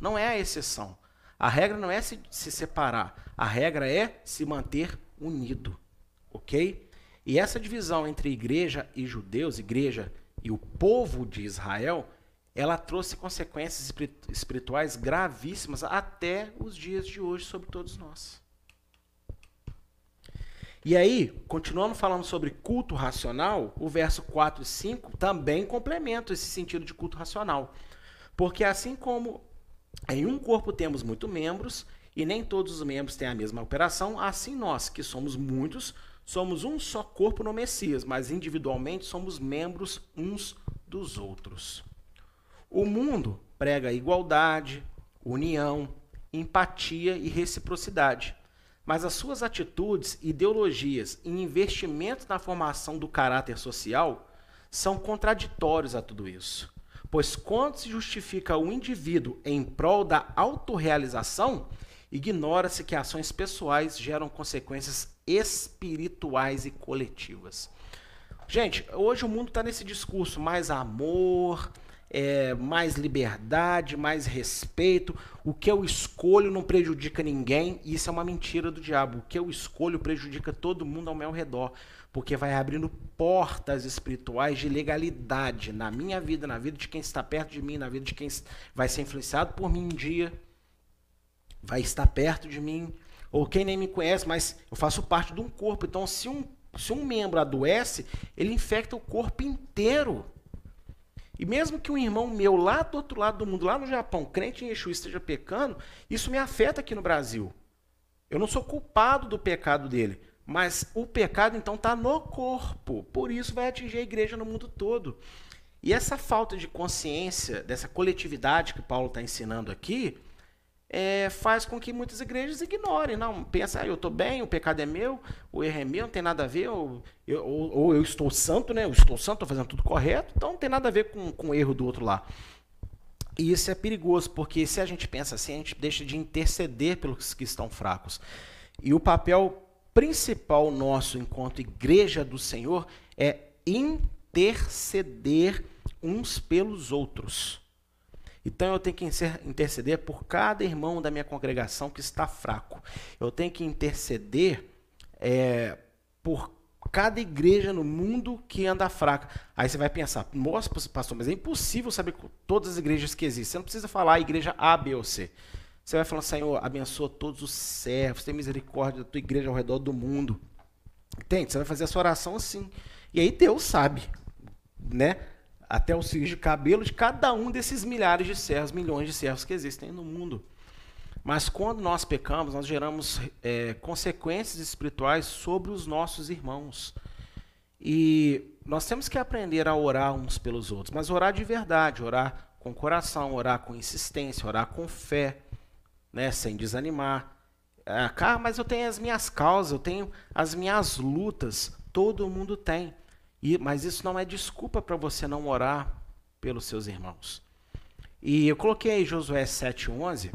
não é a exceção. A regra não é se, se separar, a regra é se manter unido. Ok? E essa divisão entre igreja e judeus, igreja e o povo de Israel, ela trouxe consequências espirituais gravíssimas até os dias de hoje sobre todos nós. E aí, continuando falando sobre culto racional, o verso 4 e 5 também complementam esse sentido de culto racional. Porque assim como em um corpo temos muitos membros, e nem todos os membros têm a mesma operação, assim nós, que somos muitos, somos um só corpo no Messias, mas individualmente somos membros uns dos outros. O mundo prega igualdade, união, empatia e reciprocidade. Mas as suas atitudes, ideologias e investimentos na formação do caráter social são contraditórios a tudo isso. Pois quando se justifica o indivíduo em prol da autorrealização, ignora-se que ações pessoais geram consequências espirituais e coletivas. Gente, hoje o mundo está nesse discurso mais amor, é, mais liberdade, mais respeito. O que eu escolho não prejudica ninguém, isso é uma mentira do diabo. O que eu escolho prejudica todo mundo ao meu redor, porque vai abrindo portas espirituais de legalidade na minha vida, na vida de quem está perto de mim, na vida de quem vai ser influenciado por mim um dia, vai estar perto de mim, ou quem nem me conhece, mas eu faço parte de um corpo. Então, se um, se um membro adoece, ele infecta o corpo inteiro. E mesmo que um irmão meu lá do outro lado do mundo, lá no Japão, crente em Yeshua, esteja pecando, isso me afeta aqui no Brasil. Eu não sou culpado do pecado dele, mas o pecado então está no corpo. Por isso vai atingir a igreja no mundo todo. E essa falta de consciência, dessa coletividade que Paulo está ensinando aqui, é, faz com que muitas igrejas ignorem. Não, pensa, ah, eu estou bem, o pecado é meu, o erro é meu, não tem nada a ver, ou eu, ou, ou eu estou santo, né? Eu estou santo, estou fazendo tudo correto, então não tem nada a ver com, com o erro do outro lá. E isso é perigoso, porque se a gente pensa assim, a gente deixa de interceder pelos que estão fracos. E o papel principal nosso enquanto igreja do Senhor é interceder uns pelos outros. Então eu tenho que interceder por cada irmão da minha congregação que está fraco. Eu tenho que interceder é, por cada igreja no mundo que anda fraca. Aí você vai pensar, nossa, pastor, mas é impossível saber todas as igrejas que existem. Você não precisa falar a igreja A, B ou C. Você vai falar, Senhor, abençoa todos os servos, tem misericórdia da tua igreja ao redor do mundo. Entende? Você vai fazer essa oração assim. E aí Deus sabe, né? Até os fios de cabelo de cada um desses milhares de servos, milhões de servos que existem no mundo. Mas quando nós pecamos, nós geramos é, consequências espirituais sobre os nossos irmãos. E nós temos que aprender a orar uns pelos outros, mas orar de verdade, orar com coração, orar com insistência, orar com fé, né, sem desanimar. Ah, mas eu tenho as minhas causas, eu tenho as minhas lutas, todo mundo tem. E, mas isso não é desculpa para você não orar pelos seus irmãos. E eu coloquei aí Josué 7,11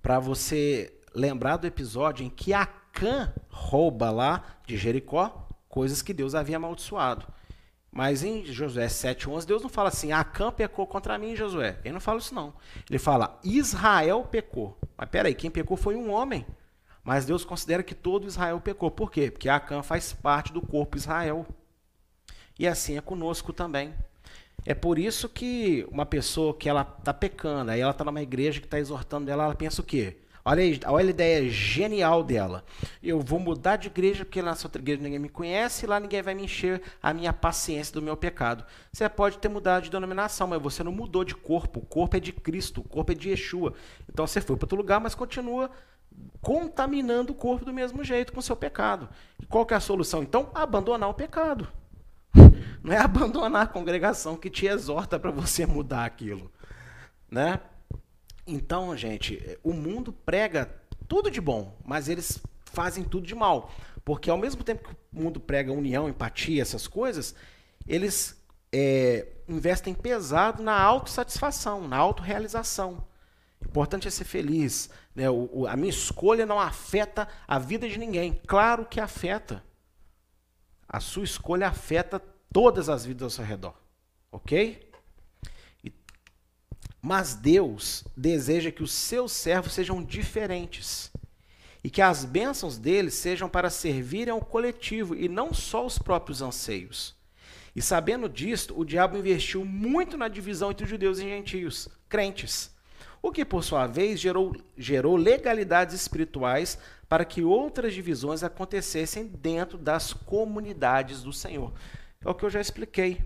para você lembrar do episódio em que Acã rouba lá de Jericó coisas que Deus havia amaldiçoado. Mas em Josué 7,11, Deus não fala assim, Acã pecou contra mim, Josué. Ele não fala isso, não. Ele fala, Israel pecou. Mas peraí, quem pecou foi um homem. Mas Deus considera que todo Israel pecou. Por quê? Porque Acã faz parte do corpo Israel. E assim é conosco também. É por isso que uma pessoa que ela está pecando, aí ela está numa igreja que está exortando ela, ela pensa o quê? Olha, olha a ideia genial dela. Eu vou mudar de igreja porque nessa outra igreja ninguém me conhece e lá ninguém vai me encher a minha paciência do meu pecado. Você pode ter mudado de denominação, mas você não mudou de corpo. O corpo é de Cristo, o corpo é de Yeshua. Então você foi para outro lugar, mas continua contaminando o corpo do mesmo jeito com o seu pecado. E qual que é a solução? Então, abandonar o pecado. Não é abandonar a congregação que te exorta para você mudar aquilo, né? Então, gente, o mundo prega tudo de bom, mas eles fazem tudo de mal, porque ao mesmo tempo que o mundo prega união, empatia, essas coisas, eles é, investem pesado na autossatisfação, na autorrealização. Importante é ser feliz. Né? O, o, a minha escolha não afeta a vida de ninguém. Claro que afeta. A sua escolha afeta todas as vidas ao seu redor. Ok? Mas Deus deseja que os seus servos sejam diferentes e que as bênçãos deles sejam para servirem ao coletivo e não só os próprios anseios. E sabendo disto, o diabo investiu muito na divisão entre judeus e gentios, crentes, o que por sua vez gerou, gerou legalidades espirituais para que outras divisões acontecessem dentro das comunidades do Senhor. É o que eu já expliquei.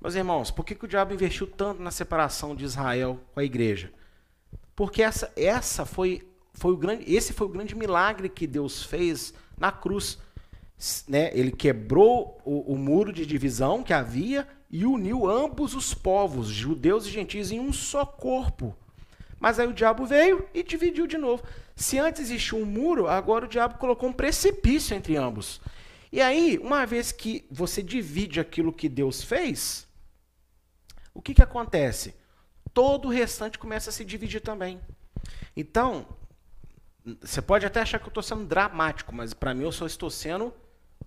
Meus irmãos, por que, que o diabo investiu tanto na separação de Israel com a igreja? Porque essa, essa foi, foi o grande, esse foi o grande milagre que Deus fez na cruz. Né? Ele quebrou o, o muro de divisão que havia e uniu ambos os povos, judeus e gentios, em um só corpo. Mas aí o diabo veio e dividiu de novo. Se antes existia um muro, agora o diabo colocou um precipício entre ambos. E aí, uma vez que você divide aquilo que Deus fez, o que, que acontece? Todo o restante começa a se dividir também. Então, você pode até achar que eu estou sendo dramático, mas para mim eu só estou sendo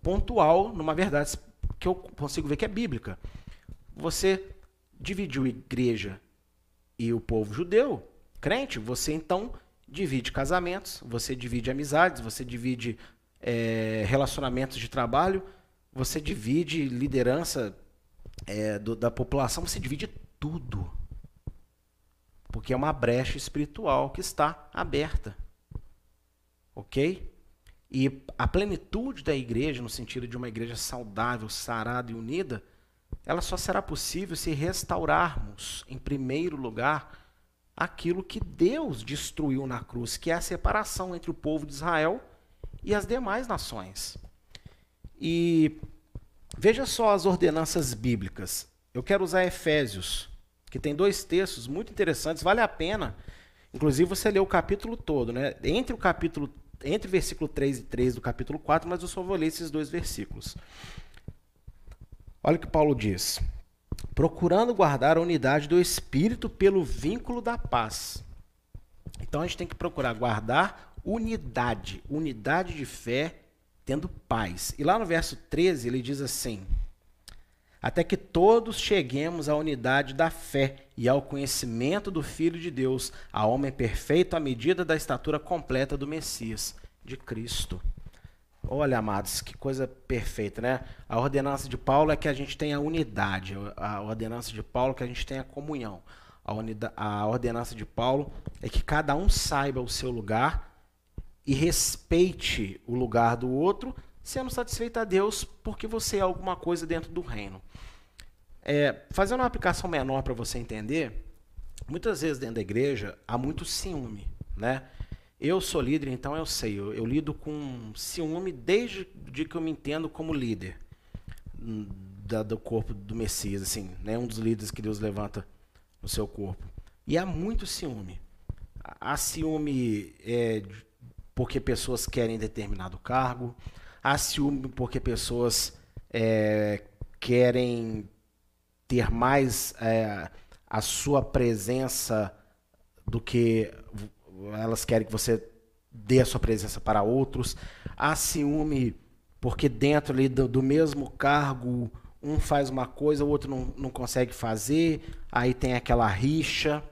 pontual numa verdade que eu consigo ver que é bíblica. Você dividiu igreja e o povo judeu, crente, você então divide casamentos, você divide amizades, você divide é, relacionamentos de trabalho, você divide liderança é, do, da população, você divide tudo. Porque é uma brecha espiritual que está aberta. Ok? E a plenitude da igreja, no sentido de uma igreja saudável, sarada e unida, ela só será possível se restaurarmos, em primeiro lugar, aquilo que Deus destruiu na cruz, que é a separação entre o povo de Israel e as demais nações. E veja só as ordenanças bíblicas. Eu quero usar Efésios, que tem dois textos muito interessantes, vale a pena. Inclusive você lê o capítulo todo, né? Entre o capítulo entre o versículo 3 e 3 do capítulo 4, mas eu só vou ler esses dois versículos. Olha o que Paulo diz. Procurando guardar a unidade do espírito pelo vínculo da paz. Então a gente tem que procurar guardar unidade, unidade de fé, tendo paz. E lá no verso 13 ele diz assim: Até que todos cheguemos à unidade da fé e ao conhecimento do Filho de Deus, a homem perfeito à medida da estatura completa do Messias, de Cristo. Olha, amados, que coisa perfeita, né? A ordenança de Paulo é que a gente tenha unidade. A ordenança de Paulo é que a gente tenha comunhão. A, unida, a ordenança de Paulo é que cada um saiba o seu lugar e respeite o lugar do outro, sendo satisfeito a Deus porque você é alguma coisa dentro do reino. É, fazendo uma aplicação menor para você entender, muitas vezes dentro da igreja há muito ciúme, né? Eu sou líder, então eu sei. Eu, eu lido com ciúme desde de que eu me entendo como líder hum, da, do corpo do Messias, assim, né? Um dos líderes que Deus levanta no seu corpo. E há muito ciúme. Há ciúme é, porque pessoas querem determinado cargo. Há ciúme porque pessoas é, querem ter mais é, a sua presença do que elas querem que você dê a sua presença para outros. Há ciúme porque dentro ali do, do mesmo cargo um faz uma coisa, o outro não, não consegue fazer, aí tem aquela rixa.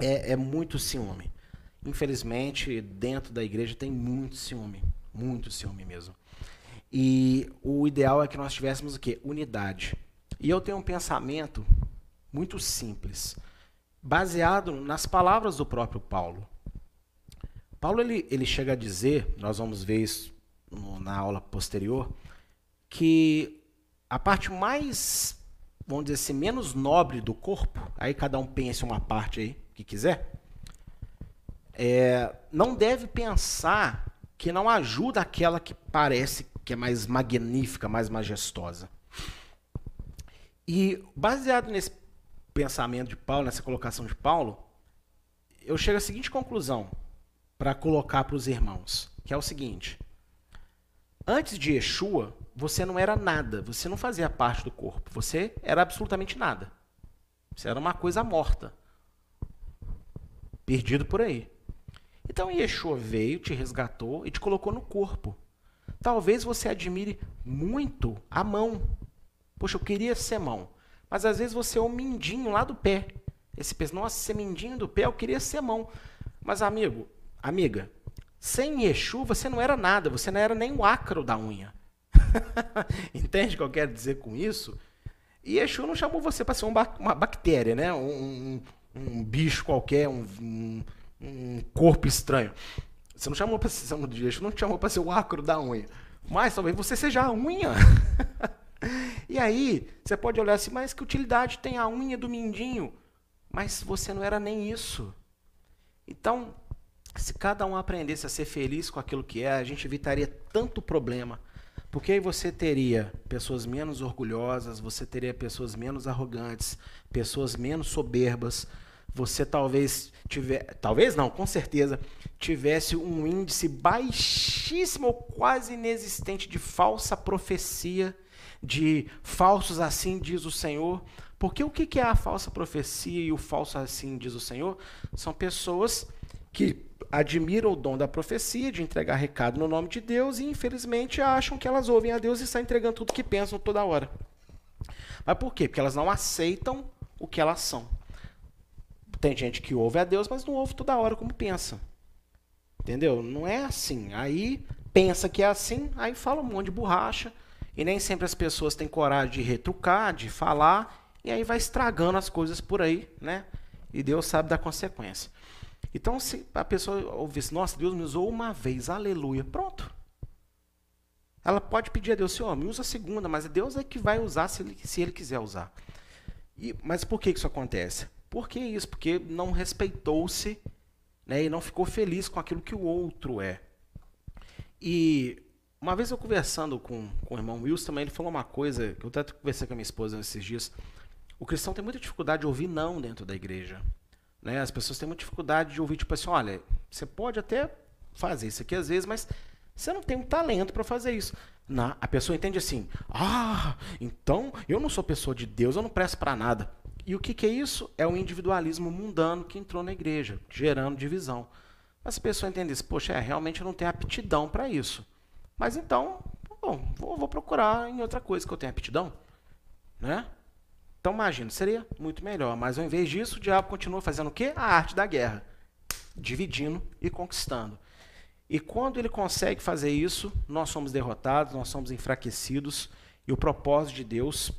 É, é muito ciúme. Infelizmente, dentro da igreja tem muito ciúme. Muito ciúme mesmo. E o ideal é que nós tivéssemos o quê? Unidade. E eu tenho um pensamento muito simples baseado nas palavras do próprio Paulo. Paulo ele, ele chega a dizer, nós vamos ver isso no, na aula posterior, que a parte mais, vamos dizer assim, menos nobre do corpo, aí cada um pense uma parte aí que quiser, é, não deve pensar que não ajuda aquela que parece que é mais magnífica, mais majestosa. E baseado nesse pensamento de Paulo, nessa colocação de Paulo, eu chego à seguinte conclusão para colocar para os irmãos, que é o seguinte: antes de Yeshua, você não era nada, você não fazia parte do corpo, você era absolutamente nada. Você era uma coisa morta, perdido por aí. Então Yeshua veio, te resgatou e te colocou no corpo. Talvez você admire muito a mão. Poxa, eu queria ser mão. Mas às vezes você é o mindinho lá do pé. Esse pensa, nossa, ser mindinho do pé, eu queria ser mão. Mas amigo, amiga, sem Yeshua você não era nada, você não era nem o ácaro da unha. Entende o que eu quero dizer com isso? E Yeshua não chamou você para ser uma bactéria, né? Um, um, um bicho qualquer, um, um, um, corpo estranho. Você não chamou para ser, Yeshua não chamou para ser o ácaro da unha. Mas talvez você seja a unha. E aí, você pode olhar assim, mas que utilidade tem a unha do mindinho? Mas você não era nem isso. Então, se cada um aprendesse a ser feliz com aquilo que é, a gente evitaria tanto problema. Porque aí você teria pessoas menos orgulhosas, você teria pessoas menos arrogantes, pessoas menos soberbas. Você talvez tiver, talvez não, com certeza, tivesse um índice baixíssimo ou quase inexistente de falsa profecia de falsos assim diz o Senhor. Porque o que é a falsa profecia e o falso assim diz o Senhor? São pessoas que admiram o dom da profecia, de entregar recado no nome de Deus, e infelizmente acham que elas ouvem a Deus e estão entregando tudo que pensam toda hora. Mas por quê? Porque elas não aceitam o que elas são. Tem gente que ouve a Deus, mas não ouve toda hora como pensa. Entendeu? Não é assim. Aí pensa que é assim, aí fala um monte de borracha, e nem sempre as pessoas têm coragem de retrucar, de falar, e aí vai estragando as coisas por aí, né? E Deus sabe da consequência. Então, se a pessoa ouvisse, nossa, Deus me usou uma vez, aleluia, pronto. Ela pode pedir a Deus, Senhor, me usa a segunda, mas Deus é que vai usar se Ele, se ele quiser usar. E, mas por que isso acontece? Por que isso? Porque não respeitou-se né, e não ficou feliz com aquilo que o outro é. E uma vez eu conversando com, com o irmão Wilson também, ele falou uma coisa, que eu até conversei com a minha esposa nesses dias. O cristão tem muita dificuldade de ouvir não dentro da igreja. Né? As pessoas têm muita dificuldade de ouvir, tipo assim, olha, você pode até fazer isso aqui às vezes, mas Você não tem um talento para fazer isso. Na, a pessoa entende assim: ah, então eu não sou pessoa de Deus, eu não presto para nada. E o que, que é isso? É o individualismo mundano que entrou na igreja, gerando divisão. Mas a pessoa entender isso, poxa, é, realmente eu não tenho aptidão para isso. Mas então, bom, vou, vou, procurar em outra coisa que eu tenho aptidão. Né? Então imagina, seria muito melhor. Mas ao invés disso, o diabo continua fazendo o quê? A arte da guerra. Dividindo e conquistando. E quando ele consegue fazer isso, nós somos derrotados, nós somos enfraquecidos, e o propósito de Deus,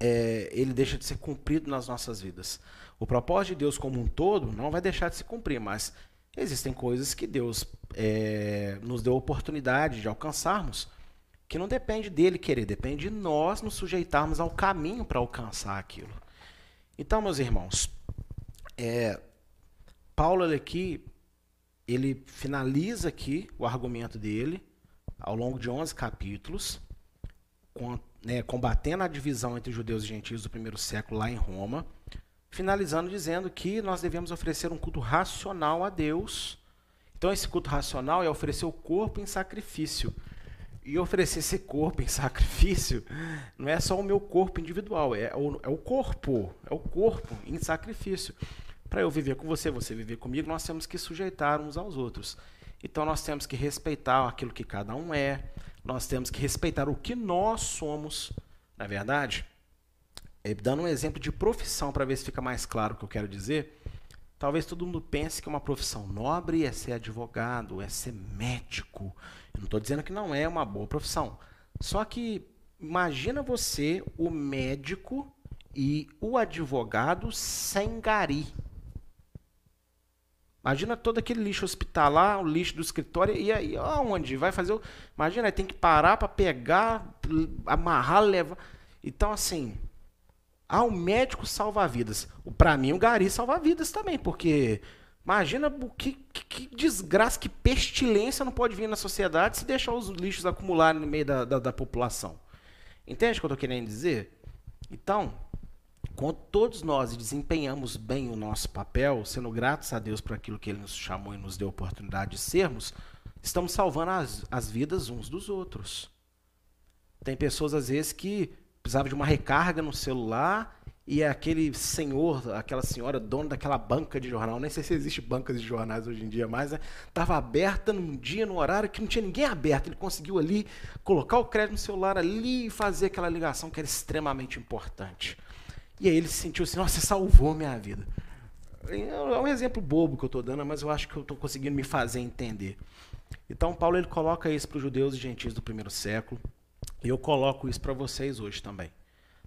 é, ele deixa de ser cumprido nas nossas vidas. O propósito de Deus como um todo não vai deixar de se cumprir, mas existem coisas que Deus é, nos deu oportunidade de alcançarmos, que não depende dele querer, depende de nós nos sujeitarmos ao caminho para alcançar aquilo. Então, meus irmãos, é, Paulo aqui ele finaliza aqui o argumento dele ao longo de 11 capítulos, com, né, combatendo a divisão entre judeus e gentios do primeiro século lá em Roma, finalizando dizendo que nós devemos oferecer um culto racional a Deus. Então, esse culto racional é oferecer o corpo em sacrifício. E oferecer esse corpo em sacrifício não é só o meu corpo individual, é o, é o corpo, é o corpo em sacrifício. Para eu viver com você, você viver comigo, nós temos que sujeitar uns aos outros. Então nós temos que respeitar aquilo que cada um é, nós temos que respeitar o que nós somos, na é verdade. É, dando um exemplo de profissão para ver se fica mais claro o que eu quero dizer. Talvez todo mundo pense que uma profissão nobre é ser advogado, é ser médico. Eu não estou dizendo que não é uma boa profissão. Só que imagina você, o médico e o advogado sem gari. Imagina todo aquele lixo hospitalar, o lixo do escritório, e aí aonde? Vai fazer o. Imagina, tem que parar para pegar, amarrar, levar. Então, assim, ah, o médico salva vidas. Para mim, o Gari salva vidas também, porque imagina que, que, que, desgraça, que pestilência não pode vir na sociedade se deixar os lixos acumularem no meio da, da, da população. Entende o que eu estou querendo dizer? Então, quando todos nós desempenhamos bem o nosso papel, sendo gratos a Deus por aquilo que Ele nos chamou e nos deu a oportunidade de sermos, estamos salvando as, as vidas uns dos outros. Tem pessoas, às vezes, que precisavam de uma recarga no celular e é aquele senhor, aquela senhora, dona daquela banca de jornal, nem sei se existe bancas de jornais hoje em dia mais, estava né? aberta num dia, num horário que não tinha ninguém aberto. Ele conseguiu ali colocar o crédito no celular ali e fazer aquela ligação que era extremamente importante. E aí ele se sentiu assim, nossa, salvou minha vida. É um exemplo bobo que eu estou dando, mas eu acho que eu estou conseguindo me fazer entender. Então Paulo ele coloca isso para os judeus e gentios do primeiro século, e eu coloco isso para vocês hoje também.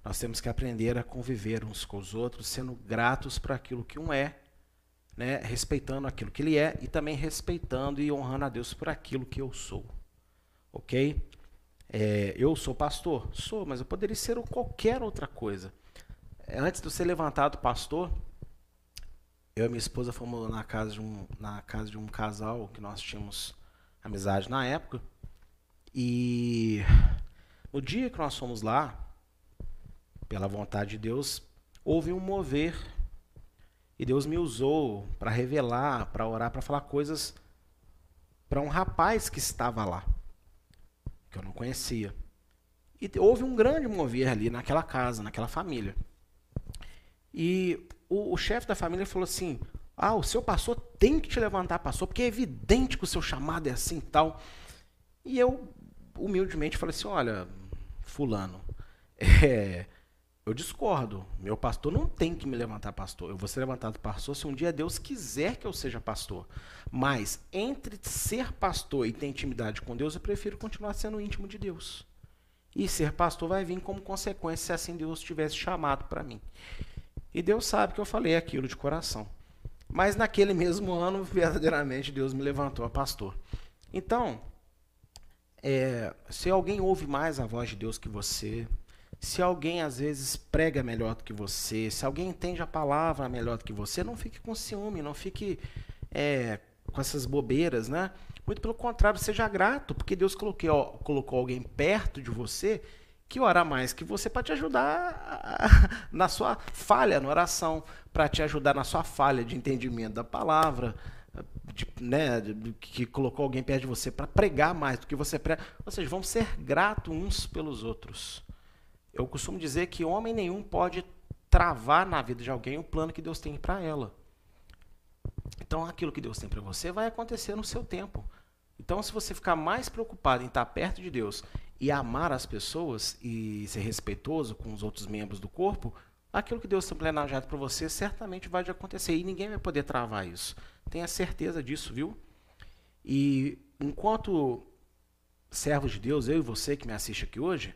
Nós temos que aprender a conviver uns com os outros, sendo gratos para aquilo que um é, né, respeitando aquilo que ele é e também respeitando e honrando a Deus por aquilo que eu sou. Ok? É, eu sou pastor? Sou, mas eu poderia ser qualquer outra coisa antes de eu ser levantado pastor, eu e minha esposa fomos na casa de um, na casa de um casal que nós tínhamos amizade na época. E no dia que nós fomos lá, pela vontade de Deus, houve um mover. E Deus me usou para revelar, para orar, para falar coisas para um rapaz que estava lá, que eu não conhecia. E houve um grande mover ali naquela casa, naquela família. E o, o chefe da família falou assim: Ah, o seu pastor tem que te levantar, pastor, porque é evidente que o seu chamado é assim e tal. E eu, humildemente, falei assim: Olha, Fulano, é, eu discordo. Meu pastor não tem que me levantar pastor. Eu vou ser levantado pastor se um dia Deus quiser que eu seja pastor. Mas entre ser pastor e ter intimidade com Deus, eu prefiro continuar sendo íntimo de Deus. E ser pastor vai vir como consequência se assim Deus tivesse chamado para mim. E Deus sabe que eu falei aquilo de coração. Mas naquele mesmo ano, verdadeiramente, Deus me levantou a pastor. Então, é, se alguém ouve mais a voz de Deus que você, se alguém às vezes prega melhor do que você, se alguém entende a palavra melhor do que você, não fique com ciúme, não fique é, com essas bobeiras, né? Muito pelo contrário, seja grato, porque Deus colocou, ó, colocou alguém perto de você que ora mais que você para te ajudar na sua falha na oração, para te ajudar na sua falha de entendimento da palavra, de, né, de, que colocou alguém perto de você para pregar mais do que você prega. Seja, vamos ser gratos uns pelos outros. Eu costumo dizer que homem nenhum pode travar na vida de alguém o plano que Deus tem para ela. Então, aquilo que Deus tem para você vai acontecer no seu tempo. Então, se você ficar mais preocupado em estar perto de Deus e amar as pessoas e ser respeitoso com os outros membros do corpo, aquilo que Deus tem planejado para você certamente vai acontecer e ninguém vai poder travar isso. Tenha certeza disso, viu? E enquanto servos de Deus, eu e você que me assiste aqui hoje,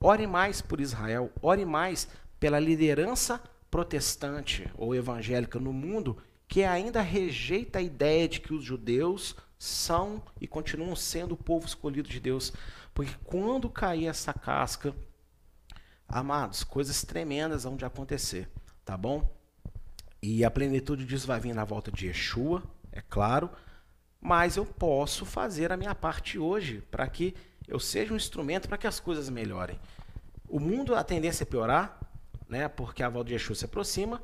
ore mais por Israel, ore mais pela liderança protestante ou evangélica no mundo que ainda rejeita a ideia de que os judeus são e continuam sendo o povo escolhido de Deus. Porque quando cair essa casca, amados, coisas tremendas vão de acontecer, tá bom? E a plenitude disso vai vir na volta de Yeshua, é claro, mas eu posso fazer a minha parte hoje para que eu seja um instrumento para que as coisas melhorem. O mundo, a tendência é piorar, né, porque a volta de Yeshua se aproxima,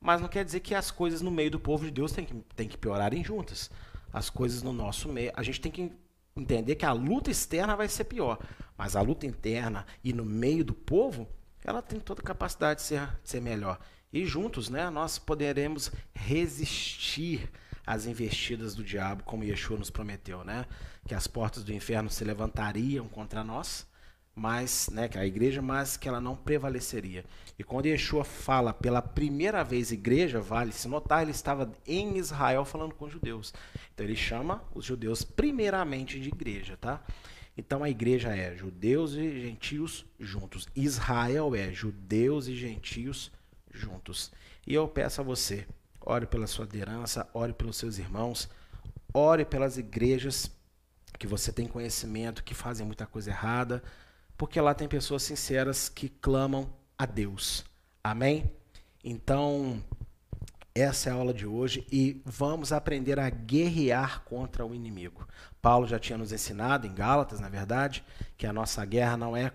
mas não quer dizer que as coisas no meio do povo de Deus têm que, têm que piorarem juntas as coisas no nosso meio. A gente tem que entender que a luta externa vai ser pior, mas a luta interna e no meio do povo, ela tem toda a capacidade de ser, de ser melhor. E juntos, né, nós poderemos resistir às investidas do diabo, como Yeshua nos prometeu, né? Que as portas do inferno se levantariam contra nós, mas, né, que a igreja, mas que ela não prevaleceria. E quando Yeshua fala pela primeira vez igreja, vale se notar, ele estava em Israel falando com os judeus. Então ele chama os judeus primeiramente de igreja, tá? Então a igreja é judeus e gentios juntos. Israel é judeus e gentios juntos. E eu peço a você, ore pela sua liderança, ore pelos seus irmãos, ore pelas igrejas que você tem conhecimento, que fazem muita coisa errada, porque lá tem pessoas sinceras que clamam a Deus. Amém? Então, essa é a aula de hoje e vamos aprender a guerrear contra o inimigo. Paulo já tinha nos ensinado, em Gálatas, na verdade, que a nossa guerra não é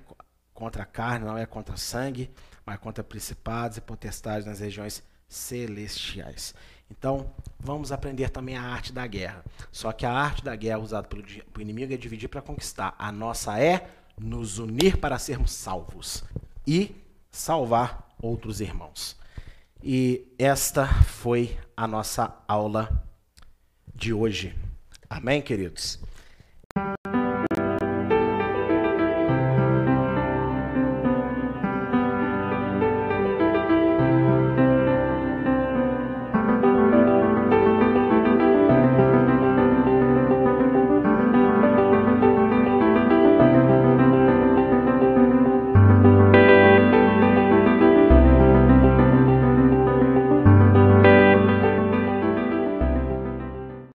contra a carne, não é contra sangue, mas contra principados e potestades nas regiões celestiais. Então, vamos aprender também a arte da guerra. Só que a arte da guerra usada pelo, inimigo é dividir para conquistar. A nossa é nos unir para sermos salvos e salvar outros irmãos. E esta foi a nossa aula de hoje. Amém, queridos?